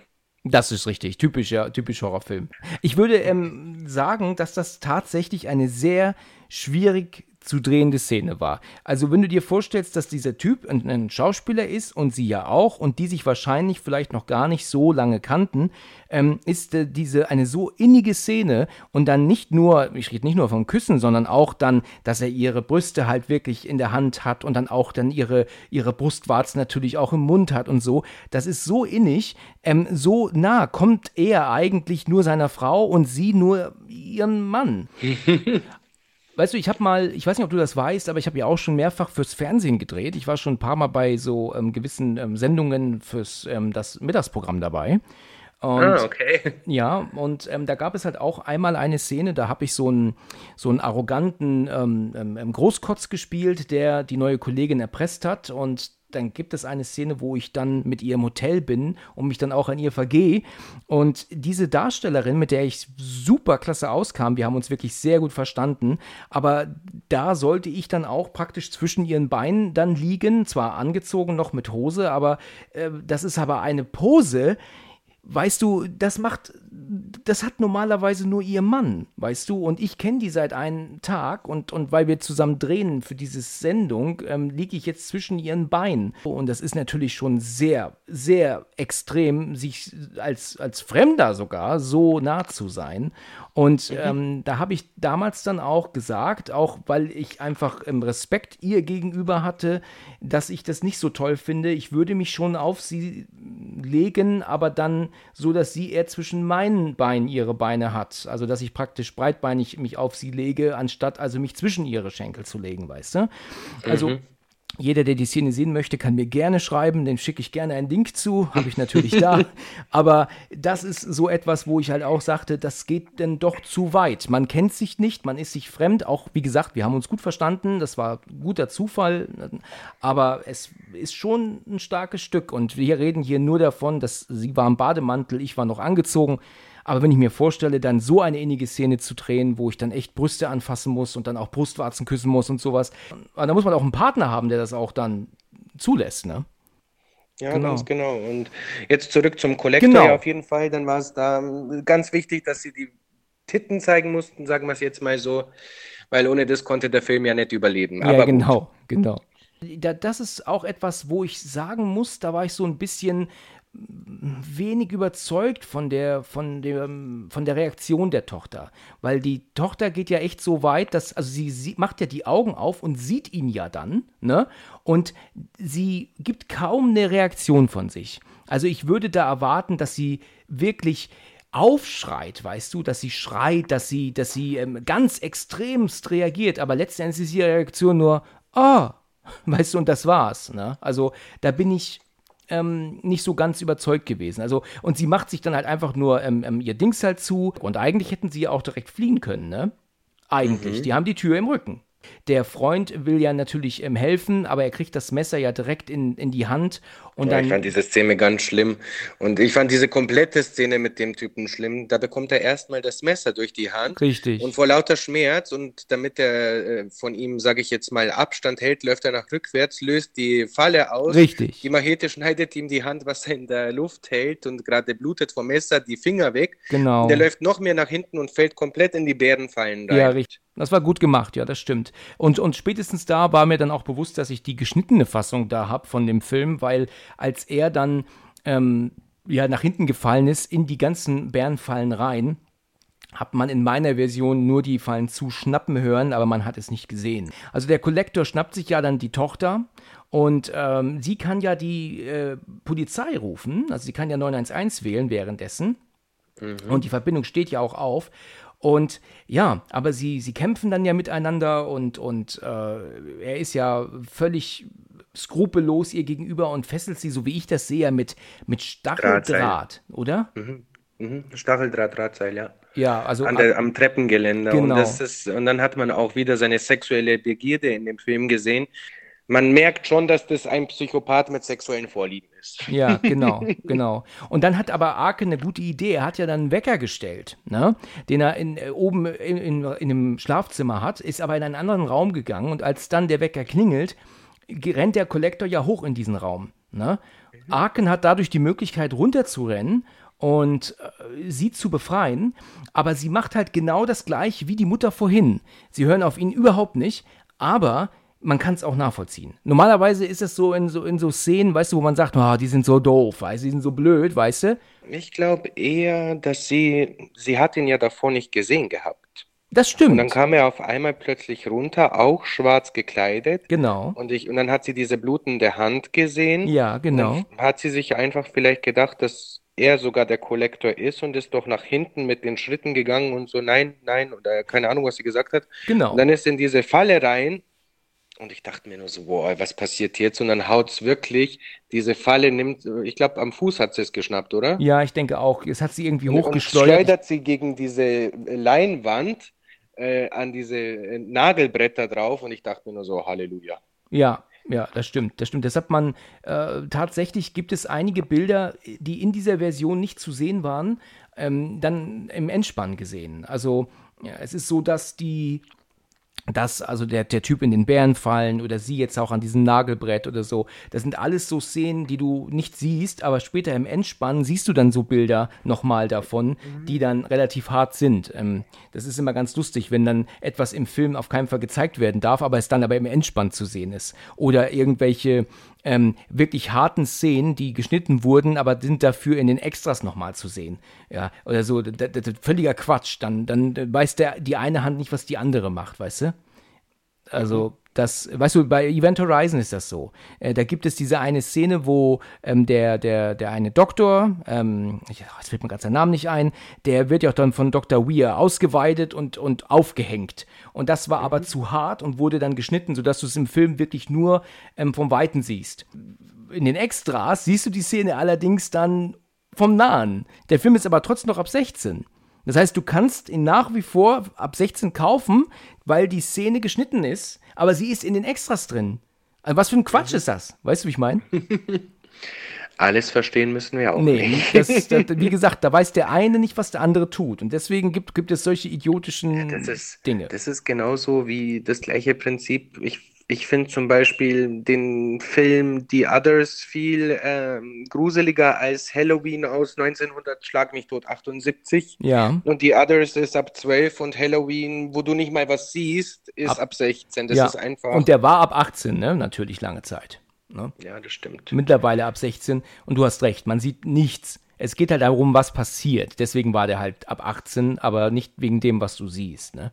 Das ist richtig, typisch, ja, typisch Horrorfilm. Ich würde ähm, sagen, dass das tatsächlich eine sehr schwierig zu drehende Szene war. Also wenn du dir vorstellst, dass dieser Typ ein, ein, Schauspieler ist und sie ja auch und die sich wahrscheinlich vielleicht noch gar nicht so lange kannten, ähm, ist äh, diese eine so innige Szene und dann nicht nur, ich rede nicht nur vom Küssen, sondern auch dann, dass er ihre Brüste halt wirklich in der Hand hat und dann auch dann ihre, ihre Brustwarzen natürlich auch im Mund hat und so. Das ist so innig, ähm, so nah kommt er eigentlich nur seiner Frau und sie nur ihren Mann. Weißt du, ich habe mal, ich weiß nicht, ob du das weißt, aber ich habe ja auch schon mehrfach fürs Fernsehen gedreht. Ich war schon ein paar Mal bei so ähm, gewissen ähm, Sendungen fürs ähm, das Mittagsprogramm dabei. Und, ah, okay. Ja, und ähm, da gab es halt auch einmal eine Szene, da habe ich so einen, so einen arroganten ähm, ähm, Großkotz gespielt, der die neue Kollegin erpresst hat. Und dann gibt es eine Szene, wo ich dann mit ihr im Hotel bin und mich dann auch an ihr vergehe. Und diese Darstellerin, mit der ich super klasse auskam, wir haben uns wirklich sehr gut verstanden, aber da sollte ich dann auch praktisch zwischen ihren Beinen dann liegen, zwar angezogen noch mit Hose, aber äh, das ist aber eine Pose, weißt du, das macht, das hat normalerweise nur ihr Mann, weißt du, und ich kenne die seit einem Tag und, und weil wir zusammen drehen für diese Sendung, ähm, liege ich jetzt zwischen ihren Beinen. Und das ist natürlich schon sehr, sehr extrem, sich als, als Fremder sogar so nah zu sein. Und mhm. ähm, da habe ich damals dann auch gesagt, auch weil ich einfach im Respekt ihr gegenüber hatte, dass ich das nicht so toll finde. Ich würde mich schon auf sie legen, aber dann so, dass sie eher zwischen meinen Beinen ihre Beine hat. Also, dass ich praktisch breitbeinig mich auf sie lege, anstatt also mich zwischen ihre Schenkel zu legen, weißt du? Also, mhm. Jeder, der die Szene sehen möchte, kann mir gerne schreiben, den schicke ich gerne einen Link zu, habe ich natürlich da. Aber das ist so etwas, wo ich halt auch sagte, das geht denn doch zu weit. Man kennt sich nicht, man ist sich fremd. Auch wie gesagt, wir haben uns gut verstanden, das war guter Zufall, aber es ist schon ein starkes Stück. Und wir reden hier nur davon, dass sie war im Bademantel, ich war noch angezogen. Aber wenn ich mir vorstelle, dann so eine innige Szene zu drehen, wo ich dann echt Brüste anfassen muss und dann auch Brustwarzen küssen muss und sowas, da muss man auch einen Partner haben, der das auch dann zulässt, ne? Ja, genau. ganz genau. Und jetzt zurück zum Kollektor genau. ja, auf jeden Fall. Dann war es da ganz wichtig, dass sie die Titten zeigen mussten, sagen wir es jetzt mal so, weil ohne das konnte der Film ja nicht überleben. Ja, Aber genau, gut. genau. Das ist auch etwas, wo ich sagen muss, da war ich so ein bisschen wenig überzeugt von der, von, dem, von der Reaktion der Tochter. Weil die Tochter geht ja echt so weit, dass, also sie, sie macht ja die Augen auf und sieht ihn ja dann, ne? Und sie gibt kaum eine Reaktion von sich. Also ich würde da erwarten, dass sie wirklich aufschreit, weißt du, dass sie schreit, dass sie, dass sie ähm, ganz extremst reagiert, aber letztendlich ist ihre Reaktion nur, ah, oh, weißt du, und das war's. Ne? Also da bin ich ähm, nicht so ganz überzeugt gewesen. Also, und sie macht sich dann halt einfach nur ähm, ähm, ihr Dings halt zu. Und eigentlich hätten sie ja auch direkt fliehen können, ne? Eigentlich. Mhm. Die haben die Tür im Rücken. Der Freund will ja natürlich ähm, helfen, aber er kriegt das Messer ja direkt in, in die Hand. Und ja, dann, ich fand diese Szene ganz schlimm. Und ich fand diese komplette Szene mit dem Typen schlimm. Da bekommt er erstmal das Messer durch die Hand. Richtig. Und vor lauter Schmerz und damit er äh, von ihm, sage ich jetzt mal, Abstand hält, läuft er nach rückwärts, löst die Falle aus. Richtig. Die Machete schneidet ihm die Hand, was er in der Luft hält und gerade blutet vom Messer, die Finger weg. Genau. Und er läuft noch mehr nach hinten und fällt komplett in die Bärenfallen rein. Ja, richtig. Das war gut gemacht, ja, das stimmt. Und, und spätestens da war mir dann auch bewusst, dass ich die geschnittene Fassung da habe von dem Film, weil als er dann ähm, ja, nach hinten gefallen ist, in die ganzen Bärenfallen rein, hat man in meiner Version nur die Fallen zu schnappen hören, aber man hat es nicht gesehen. Also der Kollektor schnappt sich ja dann die Tochter und ähm, sie kann ja die äh, Polizei rufen, also sie kann ja 911 wählen währenddessen. Mhm. Und die Verbindung steht ja auch auf. Und ja, aber sie, sie kämpfen dann ja miteinander und, und äh, er ist ja völlig skrupellos ihr gegenüber und fesselt sie, so wie ich das sehe, mit, mit Stacheldraht, oder? Mhm. Mhm. Stacheldraht, Drahtseil, ja. Ja, also der, am Treppengeländer. Genau. Und, das ist, und dann hat man auch wieder seine sexuelle Begierde in dem Film gesehen. Man merkt schon, dass das ein Psychopath mit sexuellen Vorlieben ist. Ja, genau, genau. Und dann hat aber Arke eine gute Idee. Er hat ja dann einen Wecker gestellt, ne? den er in, äh, oben in, in, in einem Schlafzimmer hat, ist aber in einen anderen Raum gegangen und als dann der Wecker klingelt, rennt der Kollektor ja hoch in diesen Raum. Ne? Mhm. Arken hat dadurch die Möglichkeit runterzurennen und äh, sie zu befreien, aber sie macht halt genau das gleiche wie die Mutter vorhin. Sie hören auf ihn überhaupt nicht, aber man kann es auch nachvollziehen. Normalerweise ist es so in so in so Szenen, weißt du, wo man sagt, oh, die sind so doof, weißt du, die sind so blöd, weißt du? Ich glaube eher, dass sie sie hat ihn ja davor nicht gesehen gehabt. Das stimmt. Und dann kam er auf einmal plötzlich runter, auch schwarz gekleidet. Genau. Und ich und dann hat sie diese blutende Hand gesehen. Ja, genau. Und dann hat sie sich einfach vielleicht gedacht, dass er sogar der Kollektor ist und ist doch nach hinten mit den Schritten gegangen und so, nein, nein, oder keine Ahnung, was sie gesagt hat. Genau. Und dann ist in diese Falle rein und ich dachte mir nur so, boah, was passiert jetzt? Und dann haut es wirklich, diese Falle nimmt, ich glaube, am Fuß hat sie es geschnappt, oder? Ja, ich denke auch. Es hat sie irgendwie hochgesteuert. Und schleudert sie gegen diese Leinwand äh, an diese äh, Nagelbretter drauf und ich dachte mir nur so, Halleluja. Ja, ja, das stimmt, das stimmt. Das hat man äh, tatsächlich gibt es einige Bilder, die in dieser Version nicht zu sehen waren, ähm, dann im Endspann gesehen. Also ja, es ist so, dass die dass also der, der Typ in den Bären fallen oder sie jetzt auch an diesem Nagelbrett oder so. Das sind alles so Szenen, die du nicht siehst, aber später im Endspann siehst du dann so Bilder nochmal davon, mhm. die dann relativ hart sind. Ähm, das ist immer ganz lustig, wenn dann etwas im Film auf keinen Fall gezeigt werden darf, aber es dann aber im Endspann zu sehen ist. Oder irgendwelche ähm, wirklich harten Szenen, die geschnitten wurden, aber sind dafür in den Extras nochmal zu sehen. Ja, oder so, völliger Quatsch. Dann, dann weiß der, die eine Hand nicht, was die andere macht, weißt du? Also, mhm. das, weißt du, bei Event Horizon ist das so. Äh, da gibt es diese eine Szene, wo ähm, der, der, der eine Doktor, ähm, ich, jetzt fällt mir gerade sein Name nicht ein, der wird ja auch dann von Dr. Weir ausgeweidet und, und aufgehängt. Und das war aber mhm. zu hart und wurde dann geschnitten, sodass du es im Film wirklich nur ähm, vom Weiten siehst. In den Extras siehst du die Szene allerdings dann vom Nahen. Der Film ist aber trotzdem noch ab 16. Das heißt, du kannst ihn nach wie vor ab 16 kaufen, weil die Szene geschnitten ist, aber sie ist in den Extras drin. Also was für ein Quatsch mhm. ist das? Weißt du, wie ich meine? Alles verstehen müssen wir auch nee, nicht. Das, das, wie gesagt, da weiß der eine nicht, was der andere tut. Und deswegen gibt, gibt es solche idiotischen ja, das ist, Dinge. Das ist genauso wie das gleiche Prinzip. Ich ich finde zum Beispiel den Film The Others viel ähm, gruseliger als Halloween aus 1900 Schlag mich tot 78. Ja. Und The Others ist ab 12 und Halloween, wo du nicht mal was siehst, ist ab, ab 16. Das ja. ist einfach. Und der war ab 18, ne? Natürlich lange Zeit. Ne? Ja, das stimmt. Mittlerweile ab 16. Und du hast recht, man sieht nichts. Es geht halt darum, was passiert. Deswegen war der halt ab 18, aber nicht wegen dem, was du siehst. Ne?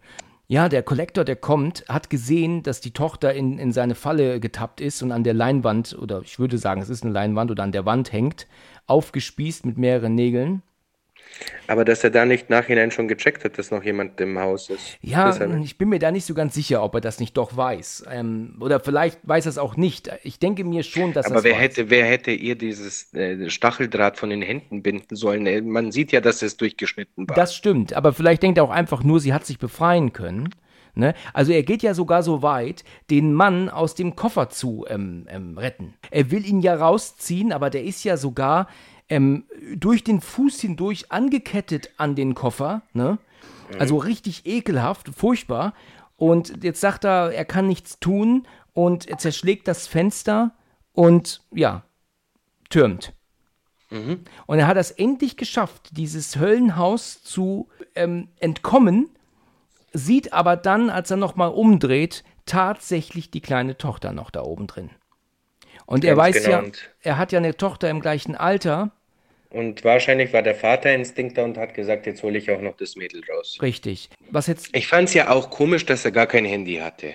Ja, der Kollektor, der kommt, hat gesehen, dass die Tochter in, in seine Falle getappt ist und an der Leinwand, oder ich würde sagen, es ist eine Leinwand oder an der Wand hängt, aufgespießt mit mehreren Nägeln. Aber dass er da nicht nachhinein schon gecheckt hat, dass noch jemand im Haus ist. Ja, ich bin mir da nicht so ganz sicher, ob er das nicht doch weiß. Ähm, oder vielleicht weiß er es auch nicht. Ich denke mir schon, dass er Aber wer weiß. hätte, wer hätte ihr dieses äh, Stacheldraht von den Händen binden sollen? Äh, man sieht ja, dass es durchgeschnitten war. Das stimmt, aber vielleicht denkt er auch einfach nur, sie hat sich befreien können. Ne? Also er geht ja sogar so weit, den Mann aus dem Koffer zu ähm, ähm, retten. Er will ihn ja rausziehen, aber der ist ja sogar ähm, durch den Fuß hindurch angekettet an den Koffer. Ne? Also richtig ekelhaft, furchtbar. Und jetzt sagt er, er kann nichts tun und er zerschlägt das Fenster und ja, türmt. Mhm. Und er hat es endlich geschafft, dieses Höllenhaus zu ähm, entkommen, sieht aber dann, als er nochmal umdreht, tatsächlich die kleine Tochter noch da oben drin. Und Ganz er weiß genau. ja, er hat ja eine Tochter im gleichen Alter und wahrscheinlich war der Vater Instinkter und hat gesagt, jetzt hole ich auch noch das Mädel raus. Richtig. Was jetzt? Ich fand es ja auch komisch, dass er gar kein Handy hatte.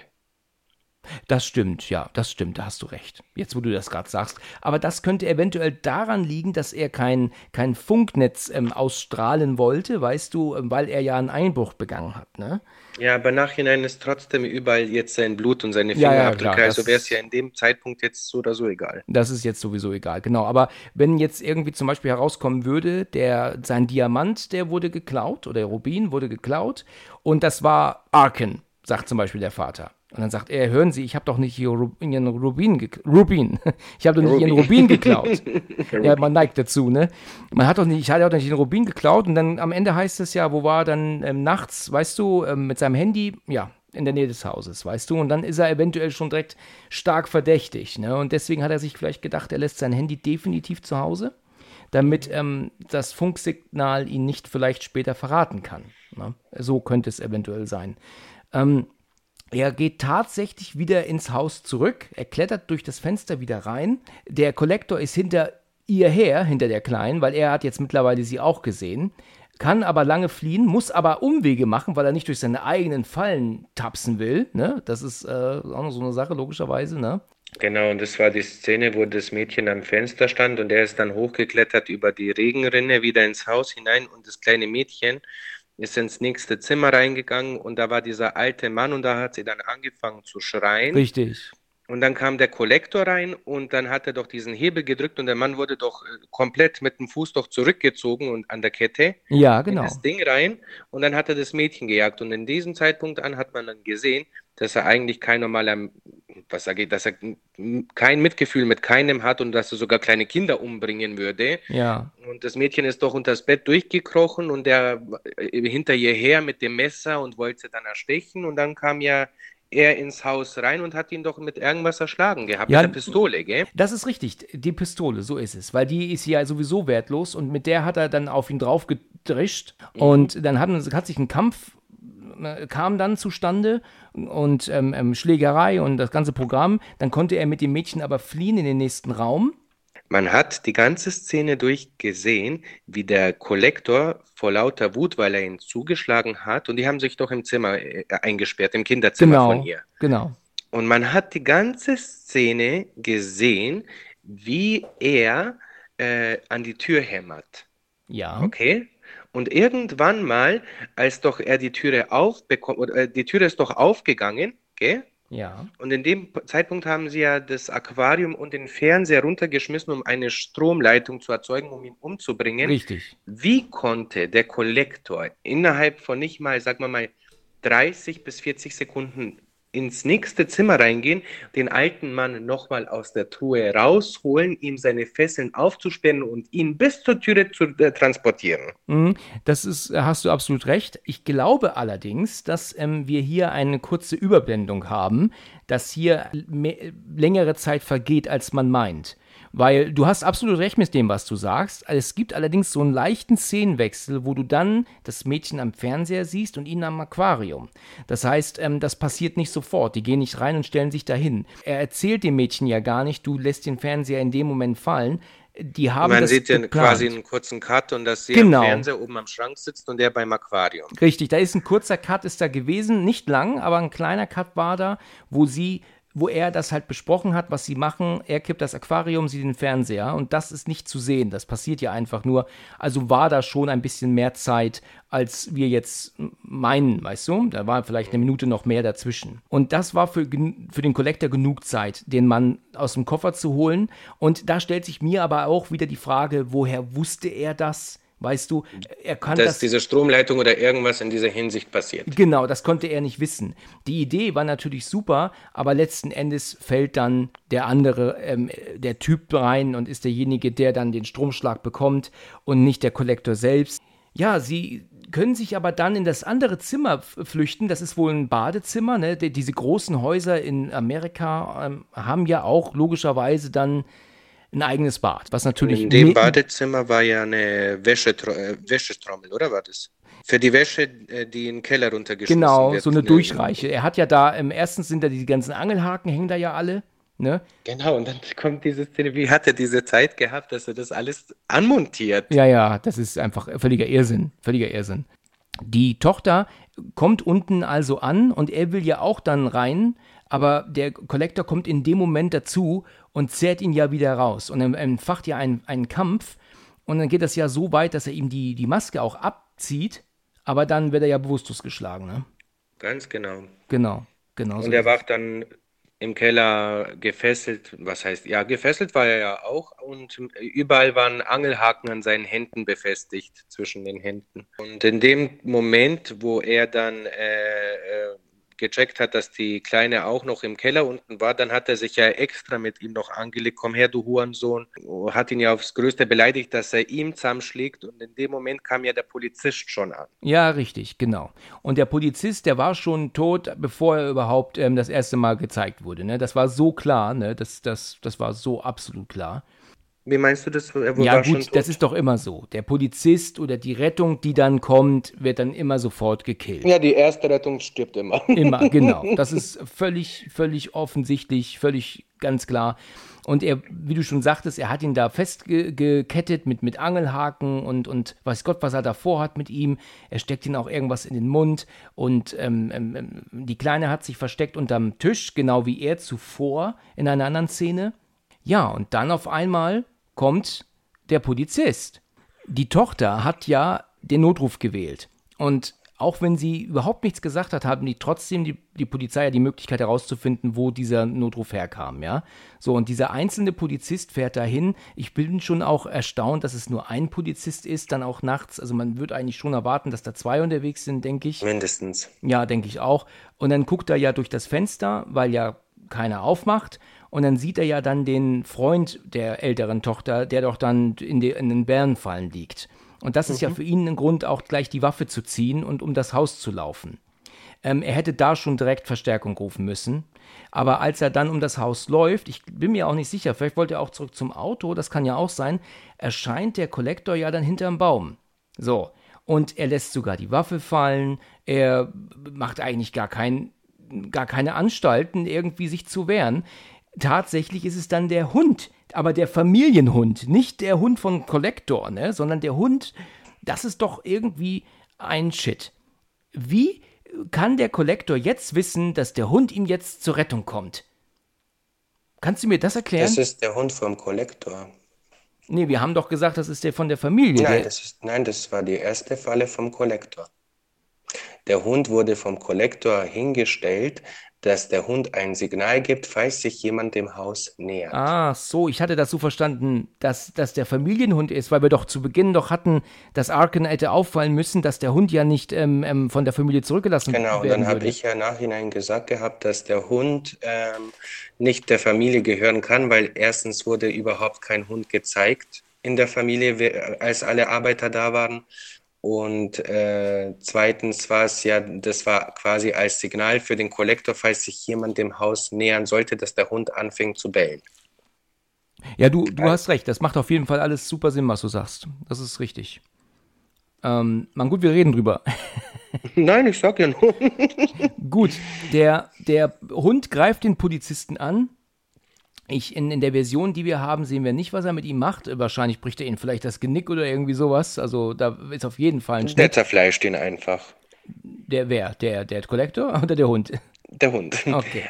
Das stimmt, ja, das stimmt, da hast du recht. Jetzt, wo du das gerade sagst. Aber das könnte eventuell daran liegen, dass er kein, kein Funknetz ähm, ausstrahlen wollte, weißt du, ähm, weil er ja einen Einbruch begangen hat, ne? Ja, aber nachhinein ist trotzdem überall jetzt sein Blut und seine Fingerabdrücke. Ja, ja, also wäre es ja in dem Zeitpunkt jetzt so oder so egal. Das ist jetzt sowieso egal, genau. Aber wenn jetzt irgendwie zum Beispiel herauskommen würde, der, sein Diamant, der wurde geklaut oder Rubin wurde geklaut und das war Arken, sagt zum Beispiel der Vater Und dann sagt er, hören Sie, ich habe doch nicht hier Ihren Rubin, Rubin, ich habe doch nicht. Ihren Rubin geklaut. ja, man neigt dazu, ne? Man hat doch nicht, ich hatte doch nicht den Rubin geklaut und dann am Ende heißt es ja, wo war er dann ähm, nachts, weißt du, ähm, mit seinem Handy, ja, in der Nähe des Hauses, weißt du? Und dann ist er eventuell schon direkt stark verdächtig, ne? Und deswegen hat er sich vielleicht gedacht, er lässt sein Handy definitiv zu Hause, damit ähm, das Funksignal ihn nicht vielleicht später verraten kann. Ne? So könnte es eventuell sein. Ähm, er geht tatsächlich wieder ins Haus zurück. Er klettert durch das Fenster wieder rein. Der Kollektor ist hinter ihr her, hinter der Kleinen, weil er hat jetzt mittlerweile sie auch gesehen. Kann aber lange fliehen, muss aber Umwege machen, weil er nicht durch seine eigenen Fallen tapsen will. Ne? Das ist äh, auch noch so eine Sache, logischerweise. Ne? Genau, und das war die Szene, wo das Mädchen am Fenster stand und er ist dann hochgeklettert über die Regenrinne wieder ins Haus hinein und das kleine Mädchen ist ins nächste Zimmer reingegangen und da war dieser alte Mann und da hat sie dann angefangen zu schreien. Richtig. Und dann kam der Kollektor rein und dann hat er doch diesen Hebel gedrückt und der Mann wurde doch äh, komplett mit dem Fuß doch zurückgezogen und an der Kette. Ja, genau. In das Ding rein und dann hat er das Mädchen gejagt und in diesem Zeitpunkt an hat man dann gesehen, dass er eigentlich kein normaler, was sage ich, dass er kein Mitgefühl mit keinem hat und dass er sogar kleine Kinder umbringen würde. Ja. Und das Mädchen ist doch unter das Bett durchgekrochen und er hinter ihr her mit dem Messer und wollte sie dann erstechen und dann kam ja er ins Haus rein und hat ihn doch mit irgendwas erschlagen gehabt, ja, mit der Pistole, gell? Das ist richtig, die Pistole, so ist es, weil die ist ja sowieso wertlos und mit der hat er dann auf ihn drauf gedrischt mhm. und dann hat, hat sich ein Kampf kam dann zustande und ähm, ähm, Schlägerei und das ganze Programm. Dann konnte er mit dem Mädchen aber fliehen in den nächsten Raum man hat die ganze Szene durchgesehen, wie der Kollektor vor lauter Wut, weil er ihn zugeschlagen hat, und die haben sich doch im Zimmer äh, eingesperrt, im Kinderzimmer genau, von ihr. Genau. Und man hat die ganze Szene gesehen, wie er äh, an die Tür hämmert. Ja. Okay? Und irgendwann mal, als doch er die Türe aufbekommt, oder äh, die Türe ist doch aufgegangen, gell? Ja. Und in dem Zeitpunkt haben sie ja das Aquarium und den Fernseher runtergeschmissen, um eine Stromleitung zu erzeugen, um ihn umzubringen. Richtig. Wie konnte der Kollektor innerhalb von nicht mal, sagen wir mal, 30 bis 40 Sekunden ins nächste Zimmer reingehen, den alten Mann nochmal aus der Truhe rausholen, ihm seine Fesseln aufzusperren und ihn bis zur Türe zu äh, transportieren. Mhm, das ist, hast du absolut recht. Ich glaube allerdings, dass ähm, wir hier eine kurze Überblendung haben, dass hier längere Zeit vergeht, als man meint. Weil du hast absolut recht mit dem, was du sagst. Es gibt allerdings so einen leichten Szenenwechsel, wo du dann das Mädchen am Fernseher siehst und ihn am Aquarium. Das heißt, ähm, das passiert nicht sofort. Die gehen nicht rein und stellen sich dahin. Er erzählt dem Mädchen ja gar nicht, du lässt den Fernseher in dem Moment fallen. Die haben Man sieht ja quasi einen kurzen Cut und dass sie genau. am Fernseher oben am Schrank sitzt und der beim Aquarium. Richtig, da ist ein kurzer Cut ist da gewesen, nicht lang, aber ein kleiner Cut war da, wo sie wo er das halt besprochen hat, was sie machen. Er kippt das Aquarium, sie den Fernseher und das ist nicht zu sehen. Das passiert ja einfach nur. Also war da schon ein bisschen mehr Zeit, als wir jetzt meinen, weißt du? Da war vielleicht eine Minute noch mehr dazwischen. Und das war für, für den Collector genug Zeit, den Mann aus dem Koffer zu holen. Und da stellt sich mir aber auch wieder die Frage, woher wusste er das? Weißt du, er kann Dass das, diese Stromleitung oder irgendwas in dieser Hinsicht passiert. Genau, das konnte er nicht wissen. Die Idee war natürlich super, aber letzten Endes fällt dann der andere, ähm, der Typ rein und ist derjenige, der dann den Stromschlag bekommt und nicht der Kollektor selbst. Ja, sie können sich aber dann in das andere Zimmer flüchten. Das ist wohl ein Badezimmer. Ne? Diese großen Häuser in Amerika ähm, haben ja auch logischerweise dann ein eigenes Bad, was natürlich. In dem Badezimmer war ja eine Wäschetro äh, Wäschetrommel, oder war das? Für die Wäsche, äh, die in den Keller runtergeschmissen Genau, wird. so eine Durchreiche. Er hat ja da, im ersten sind da die ganzen Angelhaken, hängen da ja alle. Ne? Genau, und dann kommt diese Szene, wie hat er diese Zeit gehabt, dass er das alles anmontiert? Ja, ja, das ist einfach völliger Irrsinn, völliger Irrsinn. Die Tochter kommt unten also an und er will ja auch dann rein, aber der Kollektor kommt in dem Moment dazu und zerrt ihn ja wieder raus. Und dann entfacht ja ein, einen Kampf. Und dann geht das ja so weit, dass er ihm die, die Maske auch abzieht, aber dann wird er ja bewusstlos geschlagen. Ne? Ganz genau. Genau, genau. Und so er wacht dann im Keller gefesselt, was heißt, ja, gefesselt war er ja auch und überall waren Angelhaken an seinen Händen befestigt, zwischen den Händen. Und in dem Moment, wo er dann äh, äh, gecheckt hat, dass die Kleine auch noch im Keller unten war, dann hat er sich ja extra mit ihm noch angelegt, komm her, du Hurensohn, hat ihn ja aufs Größte beleidigt, dass er ihm zusammenschlägt und in dem Moment kam ja der Polizist schon an. Ja, richtig, genau. Und der Polizist, der war schon tot, bevor er überhaupt ähm, das erste Mal gezeigt wurde. Ne? Das war so klar, ne? das, das, das war so absolut klar. Wie meinst du das? Er ja gut, das ist doch immer so. Der Polizist oder die Rettung, die dann kommt, wird dann immer sofort gekillt. Ja, die erste Rettung stirbt immer. Immer, genau. Das ist völlig, völlig offensichtlich, völlig ganz klar. Und er, wie du schon sagtest, er hat ihn da festgekettet mit, mit Angelhaken und, und weiß Gott, was er davor hat mit ihm. Er steckt ihn auch irgendwas in den Mund und ähm, ähm, ähm die Kleine hat sich versteckt unterm Tisch, genau wie er zuvor in einer anderen Szene. Ja, und dann auf einmal kommt der Polizist. Die Tochter hat ja den Notruf gewählt. Und auch wenn sie überhaupt nichts gesagt hat, haben die trotzdem die, die Polizei ja die Möglichkeit herauszufinden, wo dieser Notruf herkam, ja. So, und dieser einzelne Polizist fährt dahin. Ich bin schon auch erstaunt, dass es nur ein Polizist ist, dann auch nachts. Also man würde eigentlich schon erwarten, dass da zwei unterwegs sind, denke ich. Mindestens. Ja, denke ich auch. Und dann guckt er ja durch das Fenster, weil ja keiner aufmacht. Und dann sieht er ja dann den Freund der älteren Tochter, der doch dann in, die, in den Bärenfallen liegt. Und das mhm. ist ja mhm. für ihn ein Grund, auch gleich die Waffe zu ziehen und um das Haus zu laufen. Ähm, er hätte da schon direkt Verstärkung rufen müssen. Aber als er dann um das Haus läuft, ich bin mir auch nicht sicher, vielleicht wollte er auch zurück zum Auto, das kann ja auch sein, erscheint der Kollektor ja dann hinterm Baum. So. Und er lässt sogar die Waffe fallen, er macht eigentlich gar, kein, gar keine Anstalten, irgendwie sich zu wehren tatsächlich ist es dann der Hund, aber der Familienhund, nicht der Hund von Collector, ne, sondern der Hund, das ist doch irgendwie ein Shit. Wie kann der Collector jetzt wissen, dass der Hund ihm jetzt zur Rettung kommt? Kannst du mir das erklären? Das ist der Hund vom Collector. Nee, wir haben doch gesagt, das ist der von der Familie. Nein, das, ist, nein das war die erste Falle vom Collector. Der Hund wurde vom Collector hingestellt, dass der Hund ein Signal gibt, falls sich jemand dem Haus nähert. Ah, so, ich hatte das so verstanden, dass das der Familienhund ist, weil wir doch zu Beginn doch hatten, dass Arken hätte auffallen müssen, dass der Hund ja nicht ähm, ähm, von der Familie zurückgelassen genau, werden Genau, dann habe ich ja nachhinein gesagt gehabt, dass der Hund ähm, nicht der Familie gehören kann, weil erstens wurde überhaupt kein Hund gezeigt in der Familie, als alle Arbeiter da waren. Und äh, zweitens war es ja, das war quasi als Signal für den Kollektor, falls sich jemand dem Haus nähern sollte, dass der Hund anfängt zu bellen. Ja, du, du hast recht. Das macht auf jeden Fall alles super Sinn, was du sagst. Das ist richtig. Ähm, man, gut, wir reden drüber. Nein, ich sag ja nur. gut, der, der Hund greift den Polizisten an ich, in, in der Version, die wir haben, sehen wir nicht, was er mit ihm macht. Wahrscheinlich bricht er ihn vielleicht das Genick oder irgendwie sowas. Also da ist auf jeden Fall ein Schnitt. Der zerfleischt ihn einfach. Der wer? Der, der Collector oder der Hund? Der Hund. Okay.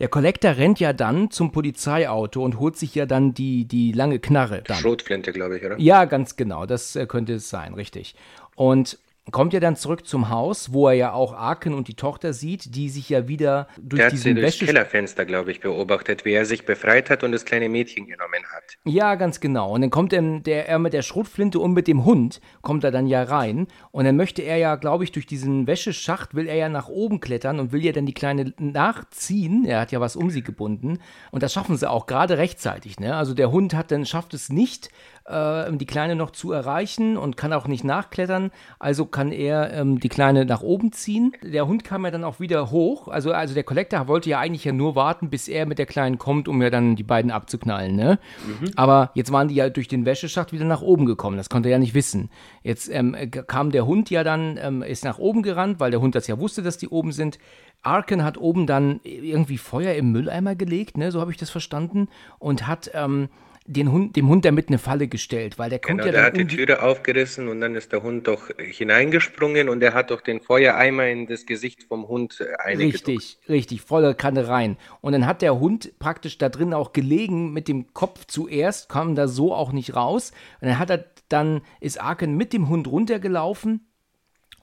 Der Collector rennt ja dann zum Polizeiauto und holt sich ja dann die, die lange Knarre. Dann. Schrotflinte, glaube ich, oder? Ja, ganz genau. Das äh, könnte es sein, richtig. Und kommt ja dann zurück zum Haus, wo er ja auch Arken und die Tochter sieht, die sich ja wieder durch der diesen sie durchs Kellerfenster, glaube ich, beobachtet, wie er sich befreit hat und das kleine Mädchen genommen hat. Ja, ganz genau. Und dann kommt er, der, er mit der Schrotflinte und mit dem Hund, kommt er dann ja rein. Und dann möchte er ja, glaube ich, durch diesen Wäscheschacht, will er ja nach oben klettern und will ja dann die Kleine nachziehen. Er hat ja was um sie gebunden. Und das schaffen sie auch gerade rechtzeitig. Ne? Also der Hund hat dann, schafft es nicht, äh, die Kleine noch zu erreichen und kann auch nicht nachklettern. Also kann er ähm, die Kleine nach oben ziehen. Der Hund kam ja dann auch wieder hoch. Also, also der Collector wollte ja eigentlich ja nur warten, bis er mit der Kleinen kommt, um ja dann die beiden abzuknallen. Ne? Mhm. Aber jetzt waren die ja durch den Wäscheschacht wieder nach oben gekommen. Das konnte er ja nicht wissen. Jetzt ähm, kam der Hund ja dann, ähm, ist nach oben gerannt, weil der Hund das ja wusste, dass die oben sind. Arken hat oben dann irgendwie Feuer im Mülleimer gelegt, ne? so habe ich das verstanden, und hat ähm, den Hund, dem Hund damit eine Falle gestellt, weil der kommt genau, ja der hat die Türe aufgerissen und dann ist der Hund doch hineingesprungen und er hat doch den Feuereimer in das Gesicht vom Hund äh, eingedrückt. Richtig, richtig, voller Kanne rein. Und dann hat der Hund praktisch da drin auch gelegen mit dem Kopf zuerst, kam da so auch nicht raus. Und dann hat er dann, ist Arken mit dem Hund runtergelaufen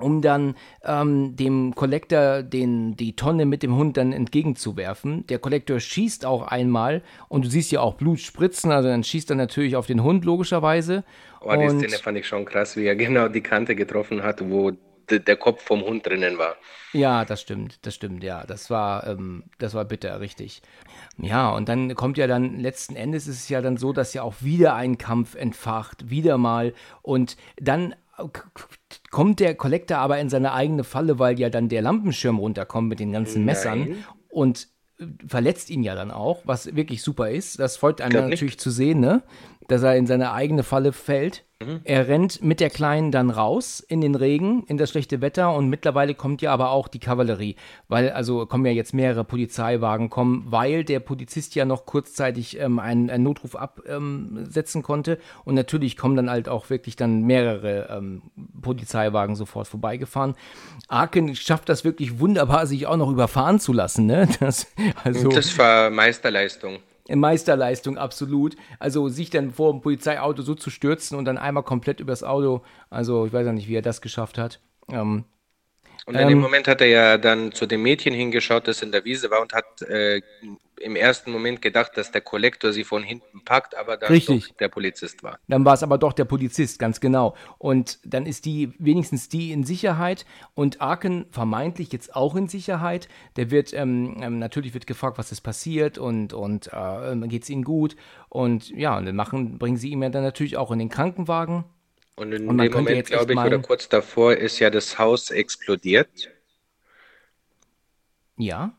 um dann ähm, dem Kollektor den, die Tonne mit dem Hund dann entgegenzuwerfen. Der Kollektor schießt auch einmal und du siehst ja auch Blut spritzen, also dann schießt er natürlich auf den Hund logischerweise. Oh, die Szene fand ich schon krass, wie er genau die Kante getroffen hat, wo der Kopf vom Hund drinnen war. Ja, das stimmt, das stimmt, ja. Das war, ähm, das war bitter, richtig. Ja, und dann kommt ja dann, letzten Endes ist es ja dann so, dass ja auch wieder ein Kampf entfacht, wieder mal. Und dann kommt der Kollektor aber in seine eigene Falle, weil ja dann der Lampenschirm runterkommt mit den ganzen Messern. Nein. Und verletzt ihn ja dann auch, was wirklich super ist. Das freut einen natürlich nicht. zu sehen, ne? Dass er in seine eigene Falle fällt. Er rennt mit der Kleinen dann raus in den Regen, in das schlechte Wetter und mittlerweile kommt ja aber auch die Kavallerie, weil also kommen ja jetzt mehrere Polizeiwagen kommen, weil der Polizist ja noch kurzzeitig ähm, einen, einen, Notruf absetzen ähm, konnte und natürlich kommen dann halt auch wirklich dann mehrere ähm, Polizeiwagen sofort vorbeigefahren. Arken schafft das wirklich wunderbar, sich auch noch überfahren zu lassen, ne? Das, also, das war Meisterleistung. Meisterleistung, absolut. Also sich dann vor dem Polizeiauto so zu stürzen und dann einmal komplett übers Auto, also ich weiß ja nicht, wie er das geschafft hat. Ähm, und in ähm, dem Moment hat er ja dann zu dem Mädchen hingeschaut, das in der Wiese war und hat äh, im ersten Moment gedacht, dass der Kollektor sie von hinten packt, aber dann Richtig. der Polizist war. Dann war es aber doch der Polizist, ganz genau. Und dann ist die wenigstens die in Sicherheit und Arken vermeintlich jetzt auch in Sicherheit. Der wird ähm, ähm natürlich wird gefragt, was ist passiert und und äh, geht es ihnen gut und ja und dann machen bringen sie ihn ja dann natürlich auch in den Krankenwagen. Und in und dem Moment, glaube ich, meinen, oder kurz davor ist ja das Haus explodiert. Ja.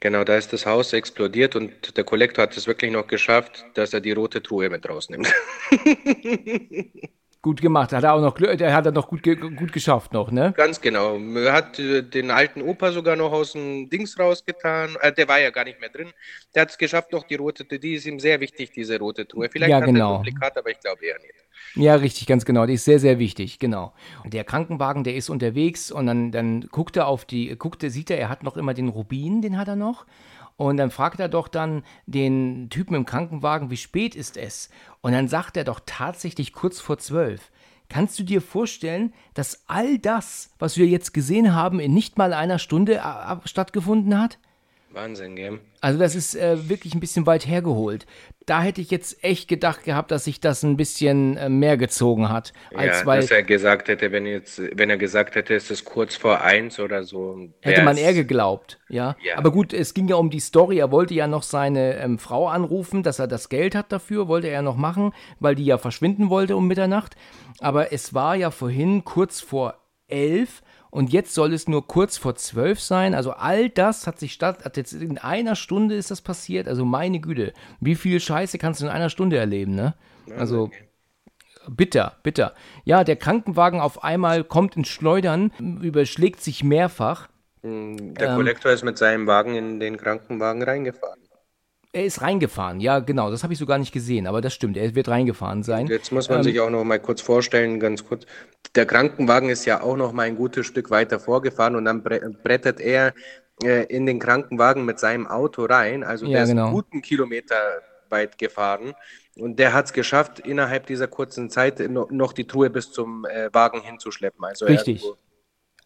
Genau, da ist das Haus explodiert und der Kollektor hat es wirklich noch geschafft, dass er die rote Truhe mit rausnimmt. gut gemacht. Hat er auch noch der hat er noch gut, gut geschafft noch, ne? Ganz genau. Er hat äh, den alten Opa sogar noch aus dem Dings rausgetan. Äh, der war ja gar nicht mehr drin. Der hat es geschafft, noch die rote, die ist ihm sehr wichtig, diese rote Truhe. Vielleicht ja, hat genau. er ein Duplikat, aber ich glaube eher nicht. Ja, richtig, ganz genau. Die ist sehr, sehr wichtig, genau. Der Krankenwagen, der ist unterwegs und dann, dann guckt er auf die, guckt er, sieht er, er hat noch immer den Rubin, den hat er noch. Und dann fragt er doch dann den Typen im Krankenwagen, wie spät ist es? Und dann sagt er doch tatsächlich kurz vor zwölf. Kannst du dir vorstellen, dass all das, was wir jetzt gesehen haben, in nicht mal einer Stunde äh, stattgefunden hat? Wahnsinn, gell? Also das ist äh, wirklich ein bisschen weit hergeholt. Da hätte ich jetzt echt gedacht gehabt, dass sich das ein bisschen äh, mehr gezogen hat. Als ja, weil, dass er gesagt hätte, wenn, jetzt, wenn er gesagt hätte, es ist kurz vor eins oder so. Hätte man eher geglaubt, ja? ja? Aber gut, es ging ja um die Story. Er wollte ja noch seine ähm, Frau anrufen, dass er das Geld hat dafür, wollte er noch machen, weil die ja verschwinden wollte um Mitternacht. Aber es war ja vorhin kurz vor elf und jetzt soll es nur kurz vor zwölf sein. Also all das hat sich statt, hat jetzt in einer Stunde ist das passiert. Also meine Güte, wie viel Scheiße kannst du in einer Stunde erleben, ne? Also bitter, bitter. Ja, der Krankenwagen auf einmal kommt ins Schleudern, überschlägt sich mehrfach. Hm, der Kollektor ähm, ist mit seinem Wagen in den Krankenwagen reingefahren. Er ist reingefahren, ja, genau, das habe ich so gar nicht gesehen, aber das stimmt, er wird reingefahren sein. Jetzt muss man ähm, sich auch noch mal kurz vorstellen, ganz kurz. Der Krankenwagen ist ja auch noch mal ein gutes Stück weiter vorgefahren und dann brettert er äh, in den Krankenwagen mit seinem Auto rein. Also der ja, genau. ist einen guten Kilometer weit gefahren und der hat es geschafft, innerhalb dieser kurzen Zeit noch die Truhe bis zum äh, Wagen hinzuschleppen. Also Richtig.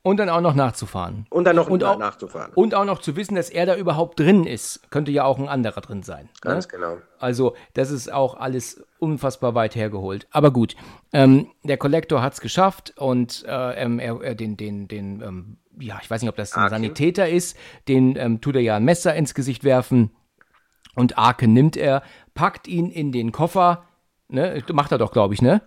Und dann auch noch nachzufahren. Und dann noch und auch, nachzufahren. Und auch noch zu wissen, dass er da überhaupt drin ist. Könnte ja auch ein anderer drin sein. Ne? Ganz ne? genau. Also, das ist auch alles unfassbar weit hergeholt. Aber gut, ähm, der Kollektor hat es geschafft und äh, ähm, er, er, den, den, den, ähm, ja, ich weiß nicht, ob das ein. Sanitäter ist, den ähm, tut er ja ein Messer ins Gesicht werfen. Und Arke nimmt er, packt ihn in den Koffer. Ne? Macht er doch, glaube ich, ne?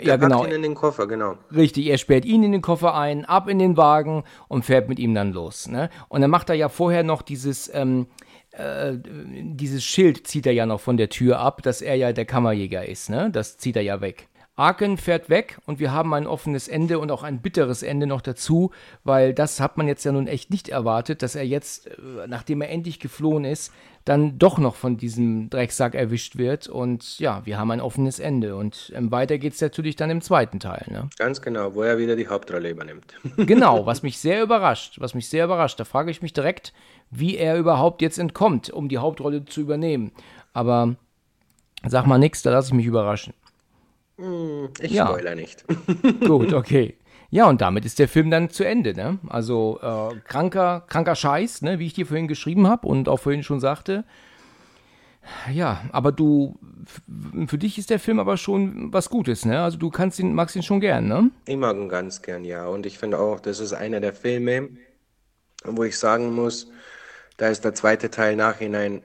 Der ja, genau. ihn in den Koffer, genau. Richtig, er sperrt ihn in den Koffer ein, ab in den Wagen und fährt mit ihm dann los. Ne? Und dann macht er ja vorher noch dieses, ähm, äh, dieses Schild zieht er ja noch von der Tür ab, dass er ja der Kammerjäger ist. Ne? Das zieht er ja weg. Arken fährt weg und wir haben ein offenes Ende und auch ein bitteres Ende noch dazu, weil das hat man jetzt ja nun echt nicht erwartet, dass er jetzt, äh, nachdem er endlich geflohen ist, dann doch noch von diesem Drecksack erwischt wird. Und ja, wir haben ein offenes Ende. Und ähm, weiter geht es natürlich dann im zweiten Teil. Ne? Ganz genau, wo er wieder die Hauptrolle übernimmt. genau, was mich sehr überrascht. Was mich sehr überrascht. Da frage ich mich direkt, wie er überhaupt jetzt entkommt, um die Hauptrolle zu übernehmen. Aber sag mal nichts, da lasse ich mich überraschen. Hm, ich ja. spoiler nicht. Gut, okay. Ja, und damit ist der Film dann zu Ende, ne? Also äh, kranker, kranker Scheiß, ne, wie ich dir vorhin geschrieben habe und auch vorhin schon sagte. Ja, aber du, für dich ist der Film aber schon was Gutes, ne? Also du kannst ihn, magst ihn schon gern, ne? Ich mag ihn ganz gern, ja. Und ich finde auch, das ist einer der Filme, wo ich sagen muss, da ist der zweite Teil nachhinein,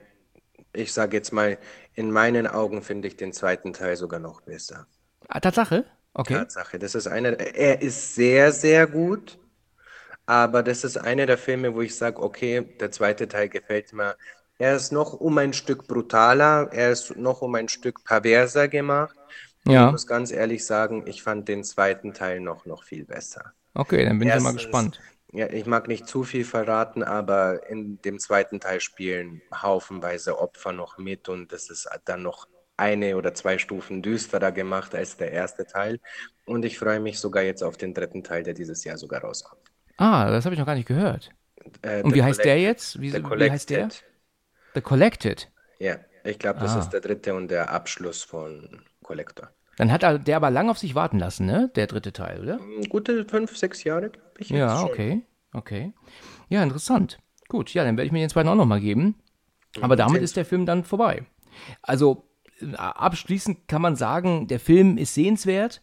ich sage jetzt mal, in meinen Augen finde ich den zweiten Teil sogar noch besser. Ah, Tatsache? Okay. Tatsache. Das ist einer, er ist sehr, sehr gut, aber das ist einer der Filme, wo ich sage, okay, der zweite Teil gefällt mir. Er ist noch um ein Stück brutaler, er ist noch um ein Stück perverser gemacht. Ja. Ich muss ganz ehrlich sagen, ich fand den zweiten Teil noch, noch viel besser. Okay, dann bin ich ja mal Erstens, gespannt. Ja, ich mag nicht zu viel verraten, aber in dem zweiten Teil spielen haufenweise Opfer noch mit und das ist dann noch eine oder zwei Stufen düsterer gemacht als der erste Teil. Und ich freue mich sogar jetzt auf den dritten Teil, der dieses Jahr sogar rauskommt. Ah, das habe ich noch gar nicht gehört. Äh, Und wie heißt der jetzt? Wie, The wie heißt der? The Collected. Ja, ich glaube, das Ah. ist der dritte und der Abschluss von Collector. Dann hat er- der aber lang auf sich warten lassen, ne? Der dritte Teil, oder? Gute fünf, sechs Jahre, glaube ich. Ja, okay. Okay. Ja, interessant. Gut, ja, dann werde ich mir den zweiten auch nochmal geben. Aber damit ist der Film dann vorbei. Also abschließend kann man sagen, der Film ist sehenswert,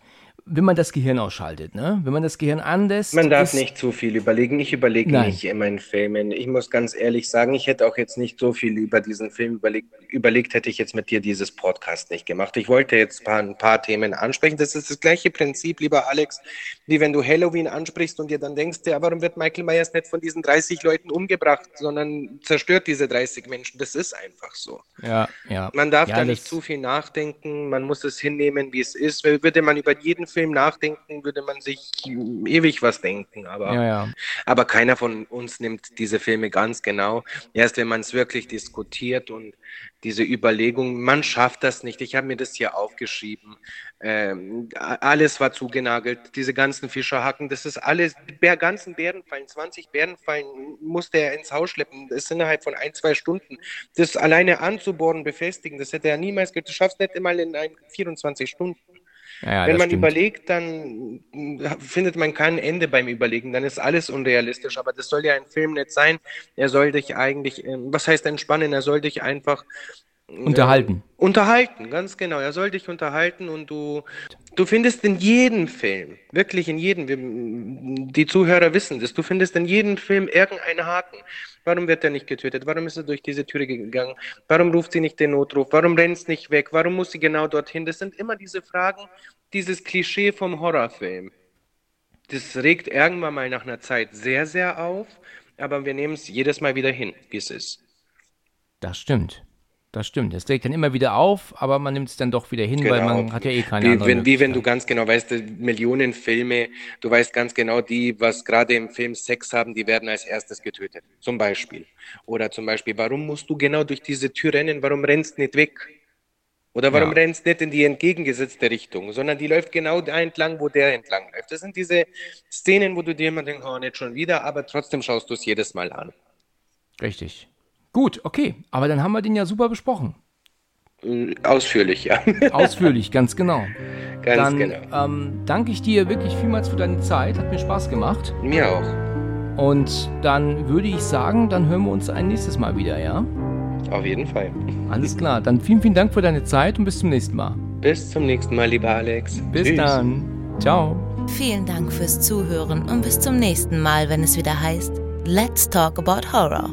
wenn man das Gehirn ausschaltet, ne? Wenn man das Gehirn anlässt. Man darf nicht zu viel überlegen. Ich überlege Nein. nicht in meinen Filmen. Ich muss ganz ehrlich sagen, ich hätte auch jetzt nicht so viel über diesen Film überlegt. Überlegt hätte ich jetzt mit dir dieses Podcast nicht gemacht. Ich wollte jetzt ein paar, ein paar Themen ansprechen. Das ist das gleiche Prinzip, lieber Alex, wie wenn du Halloween ansprichst und dir dann denkst, ja, warum wird Michael Myers nicht von diesen 30 Leuten umgebracht, sondern zerstört diese 30 Menschen. Das ist einfach so. Ja, ja. Man darf ja, da nicht zu viel nachdenken, man muss es hinnehmen, wie es ist. Würde man über jeden Film nachdenken, würde man sich ewig was denken. Aber, Ja, ja. aber keiner von uns nimmt diese Filme ganz genau. Erst wenn man es wirklich diskutiert und diese Überlegung, man schafft das nicht. Ich habe mir das hier aufgeschrieben. Ähm, alles war zugenagelt, diese ganzen Fischerhacken, das ist alles, Bär, ganzen Bärenfallen, 20 Bärenfallen musste er ins Haus schleppen, das ist innerhalb von ein, zwei Stunden. Das alleine anzubohren, befestigen, das hätte er niemals, ge- du schaffst nicht einmal in ein, 24 Stunden. Ja, Wenn man stimmt. überlegt, dann äh, findet man kein Ende beim Überlegen, dann ist alles unrealistisch, aber das soll ja ein Film nicht sein. Er soll dich eigentlich, ähm, was heißt entspannen, er soll dich einfach Unterhalten. Unterhalten, ganz genau. Er soll dich unterhalten und du, du findest in jedem Film, wirklich in jedem, die Zuhörer wissen das, du findest in jedem Film irgendeinen Haken. Warum wird er nicht getötet? Warum ist er durch diese Tür gegangen? Warum ruft sie nicht den Notruf? Warum rennt es nicht weg? Warum muss sie genau dorthin? Das sind immer diese Fragen, dieses Klischee vom Horrorfilm. Das regt irgendwann mal nach einer Zeit sehr, sehr auf, aber wir nehmen es jedes Mal wieder hin, wie es ist. Das stimmt. Das stimmt. Das trägt dann immer wieder auf, aber man nimmt es dann doch wieder hin, weil Genau. man hat ja eh keine Wie andere wenn, wie wenn du ganz genau weißt, Millionen Filme, du weißt ganz genau, die, was gerade im Film Sex haben, die werden als erstes getötet. Zum Beispiel. Oder zum Beispiel, warum musst du genau durch diese Tür rennen? Warum rennst nicht weg? Oder warum Ja. rennst nicht in die entgegengesetzte Richtung, sondern die läuft genau da entlang, wo der entlang läuft. Das sind diese Szenen, wo du dir immer denkst, oh, nicht schon wieder, aber trotzdem schaust du es jedes Mal an. Richtig. Gut, okay. Aber dann haben wir den ja super besprochen. Äh, Ausführlich, ja. Ausführlich, ganz genau. Ganz dann genau. ähm, danke ich dir wirklich vielmals für deine Zeit. Hat mir Spaß gemacht. Mir auch. Und dann würde ich sagen, dann hören wir uns ein nächstes Mal wieder, ja? Auf jeden Fall. Alles klar. Dann vielen, vielen Dank für deine Zeit und bis zum nächsten Mal. Bis zum nächsten Mal, lieber Alex. Bis Tschüss. dann. Ciao. Vielen Dank fürs Zuhören und bis zum nächsten Mal, wenn es wieder heißt Let's Talk About Horror.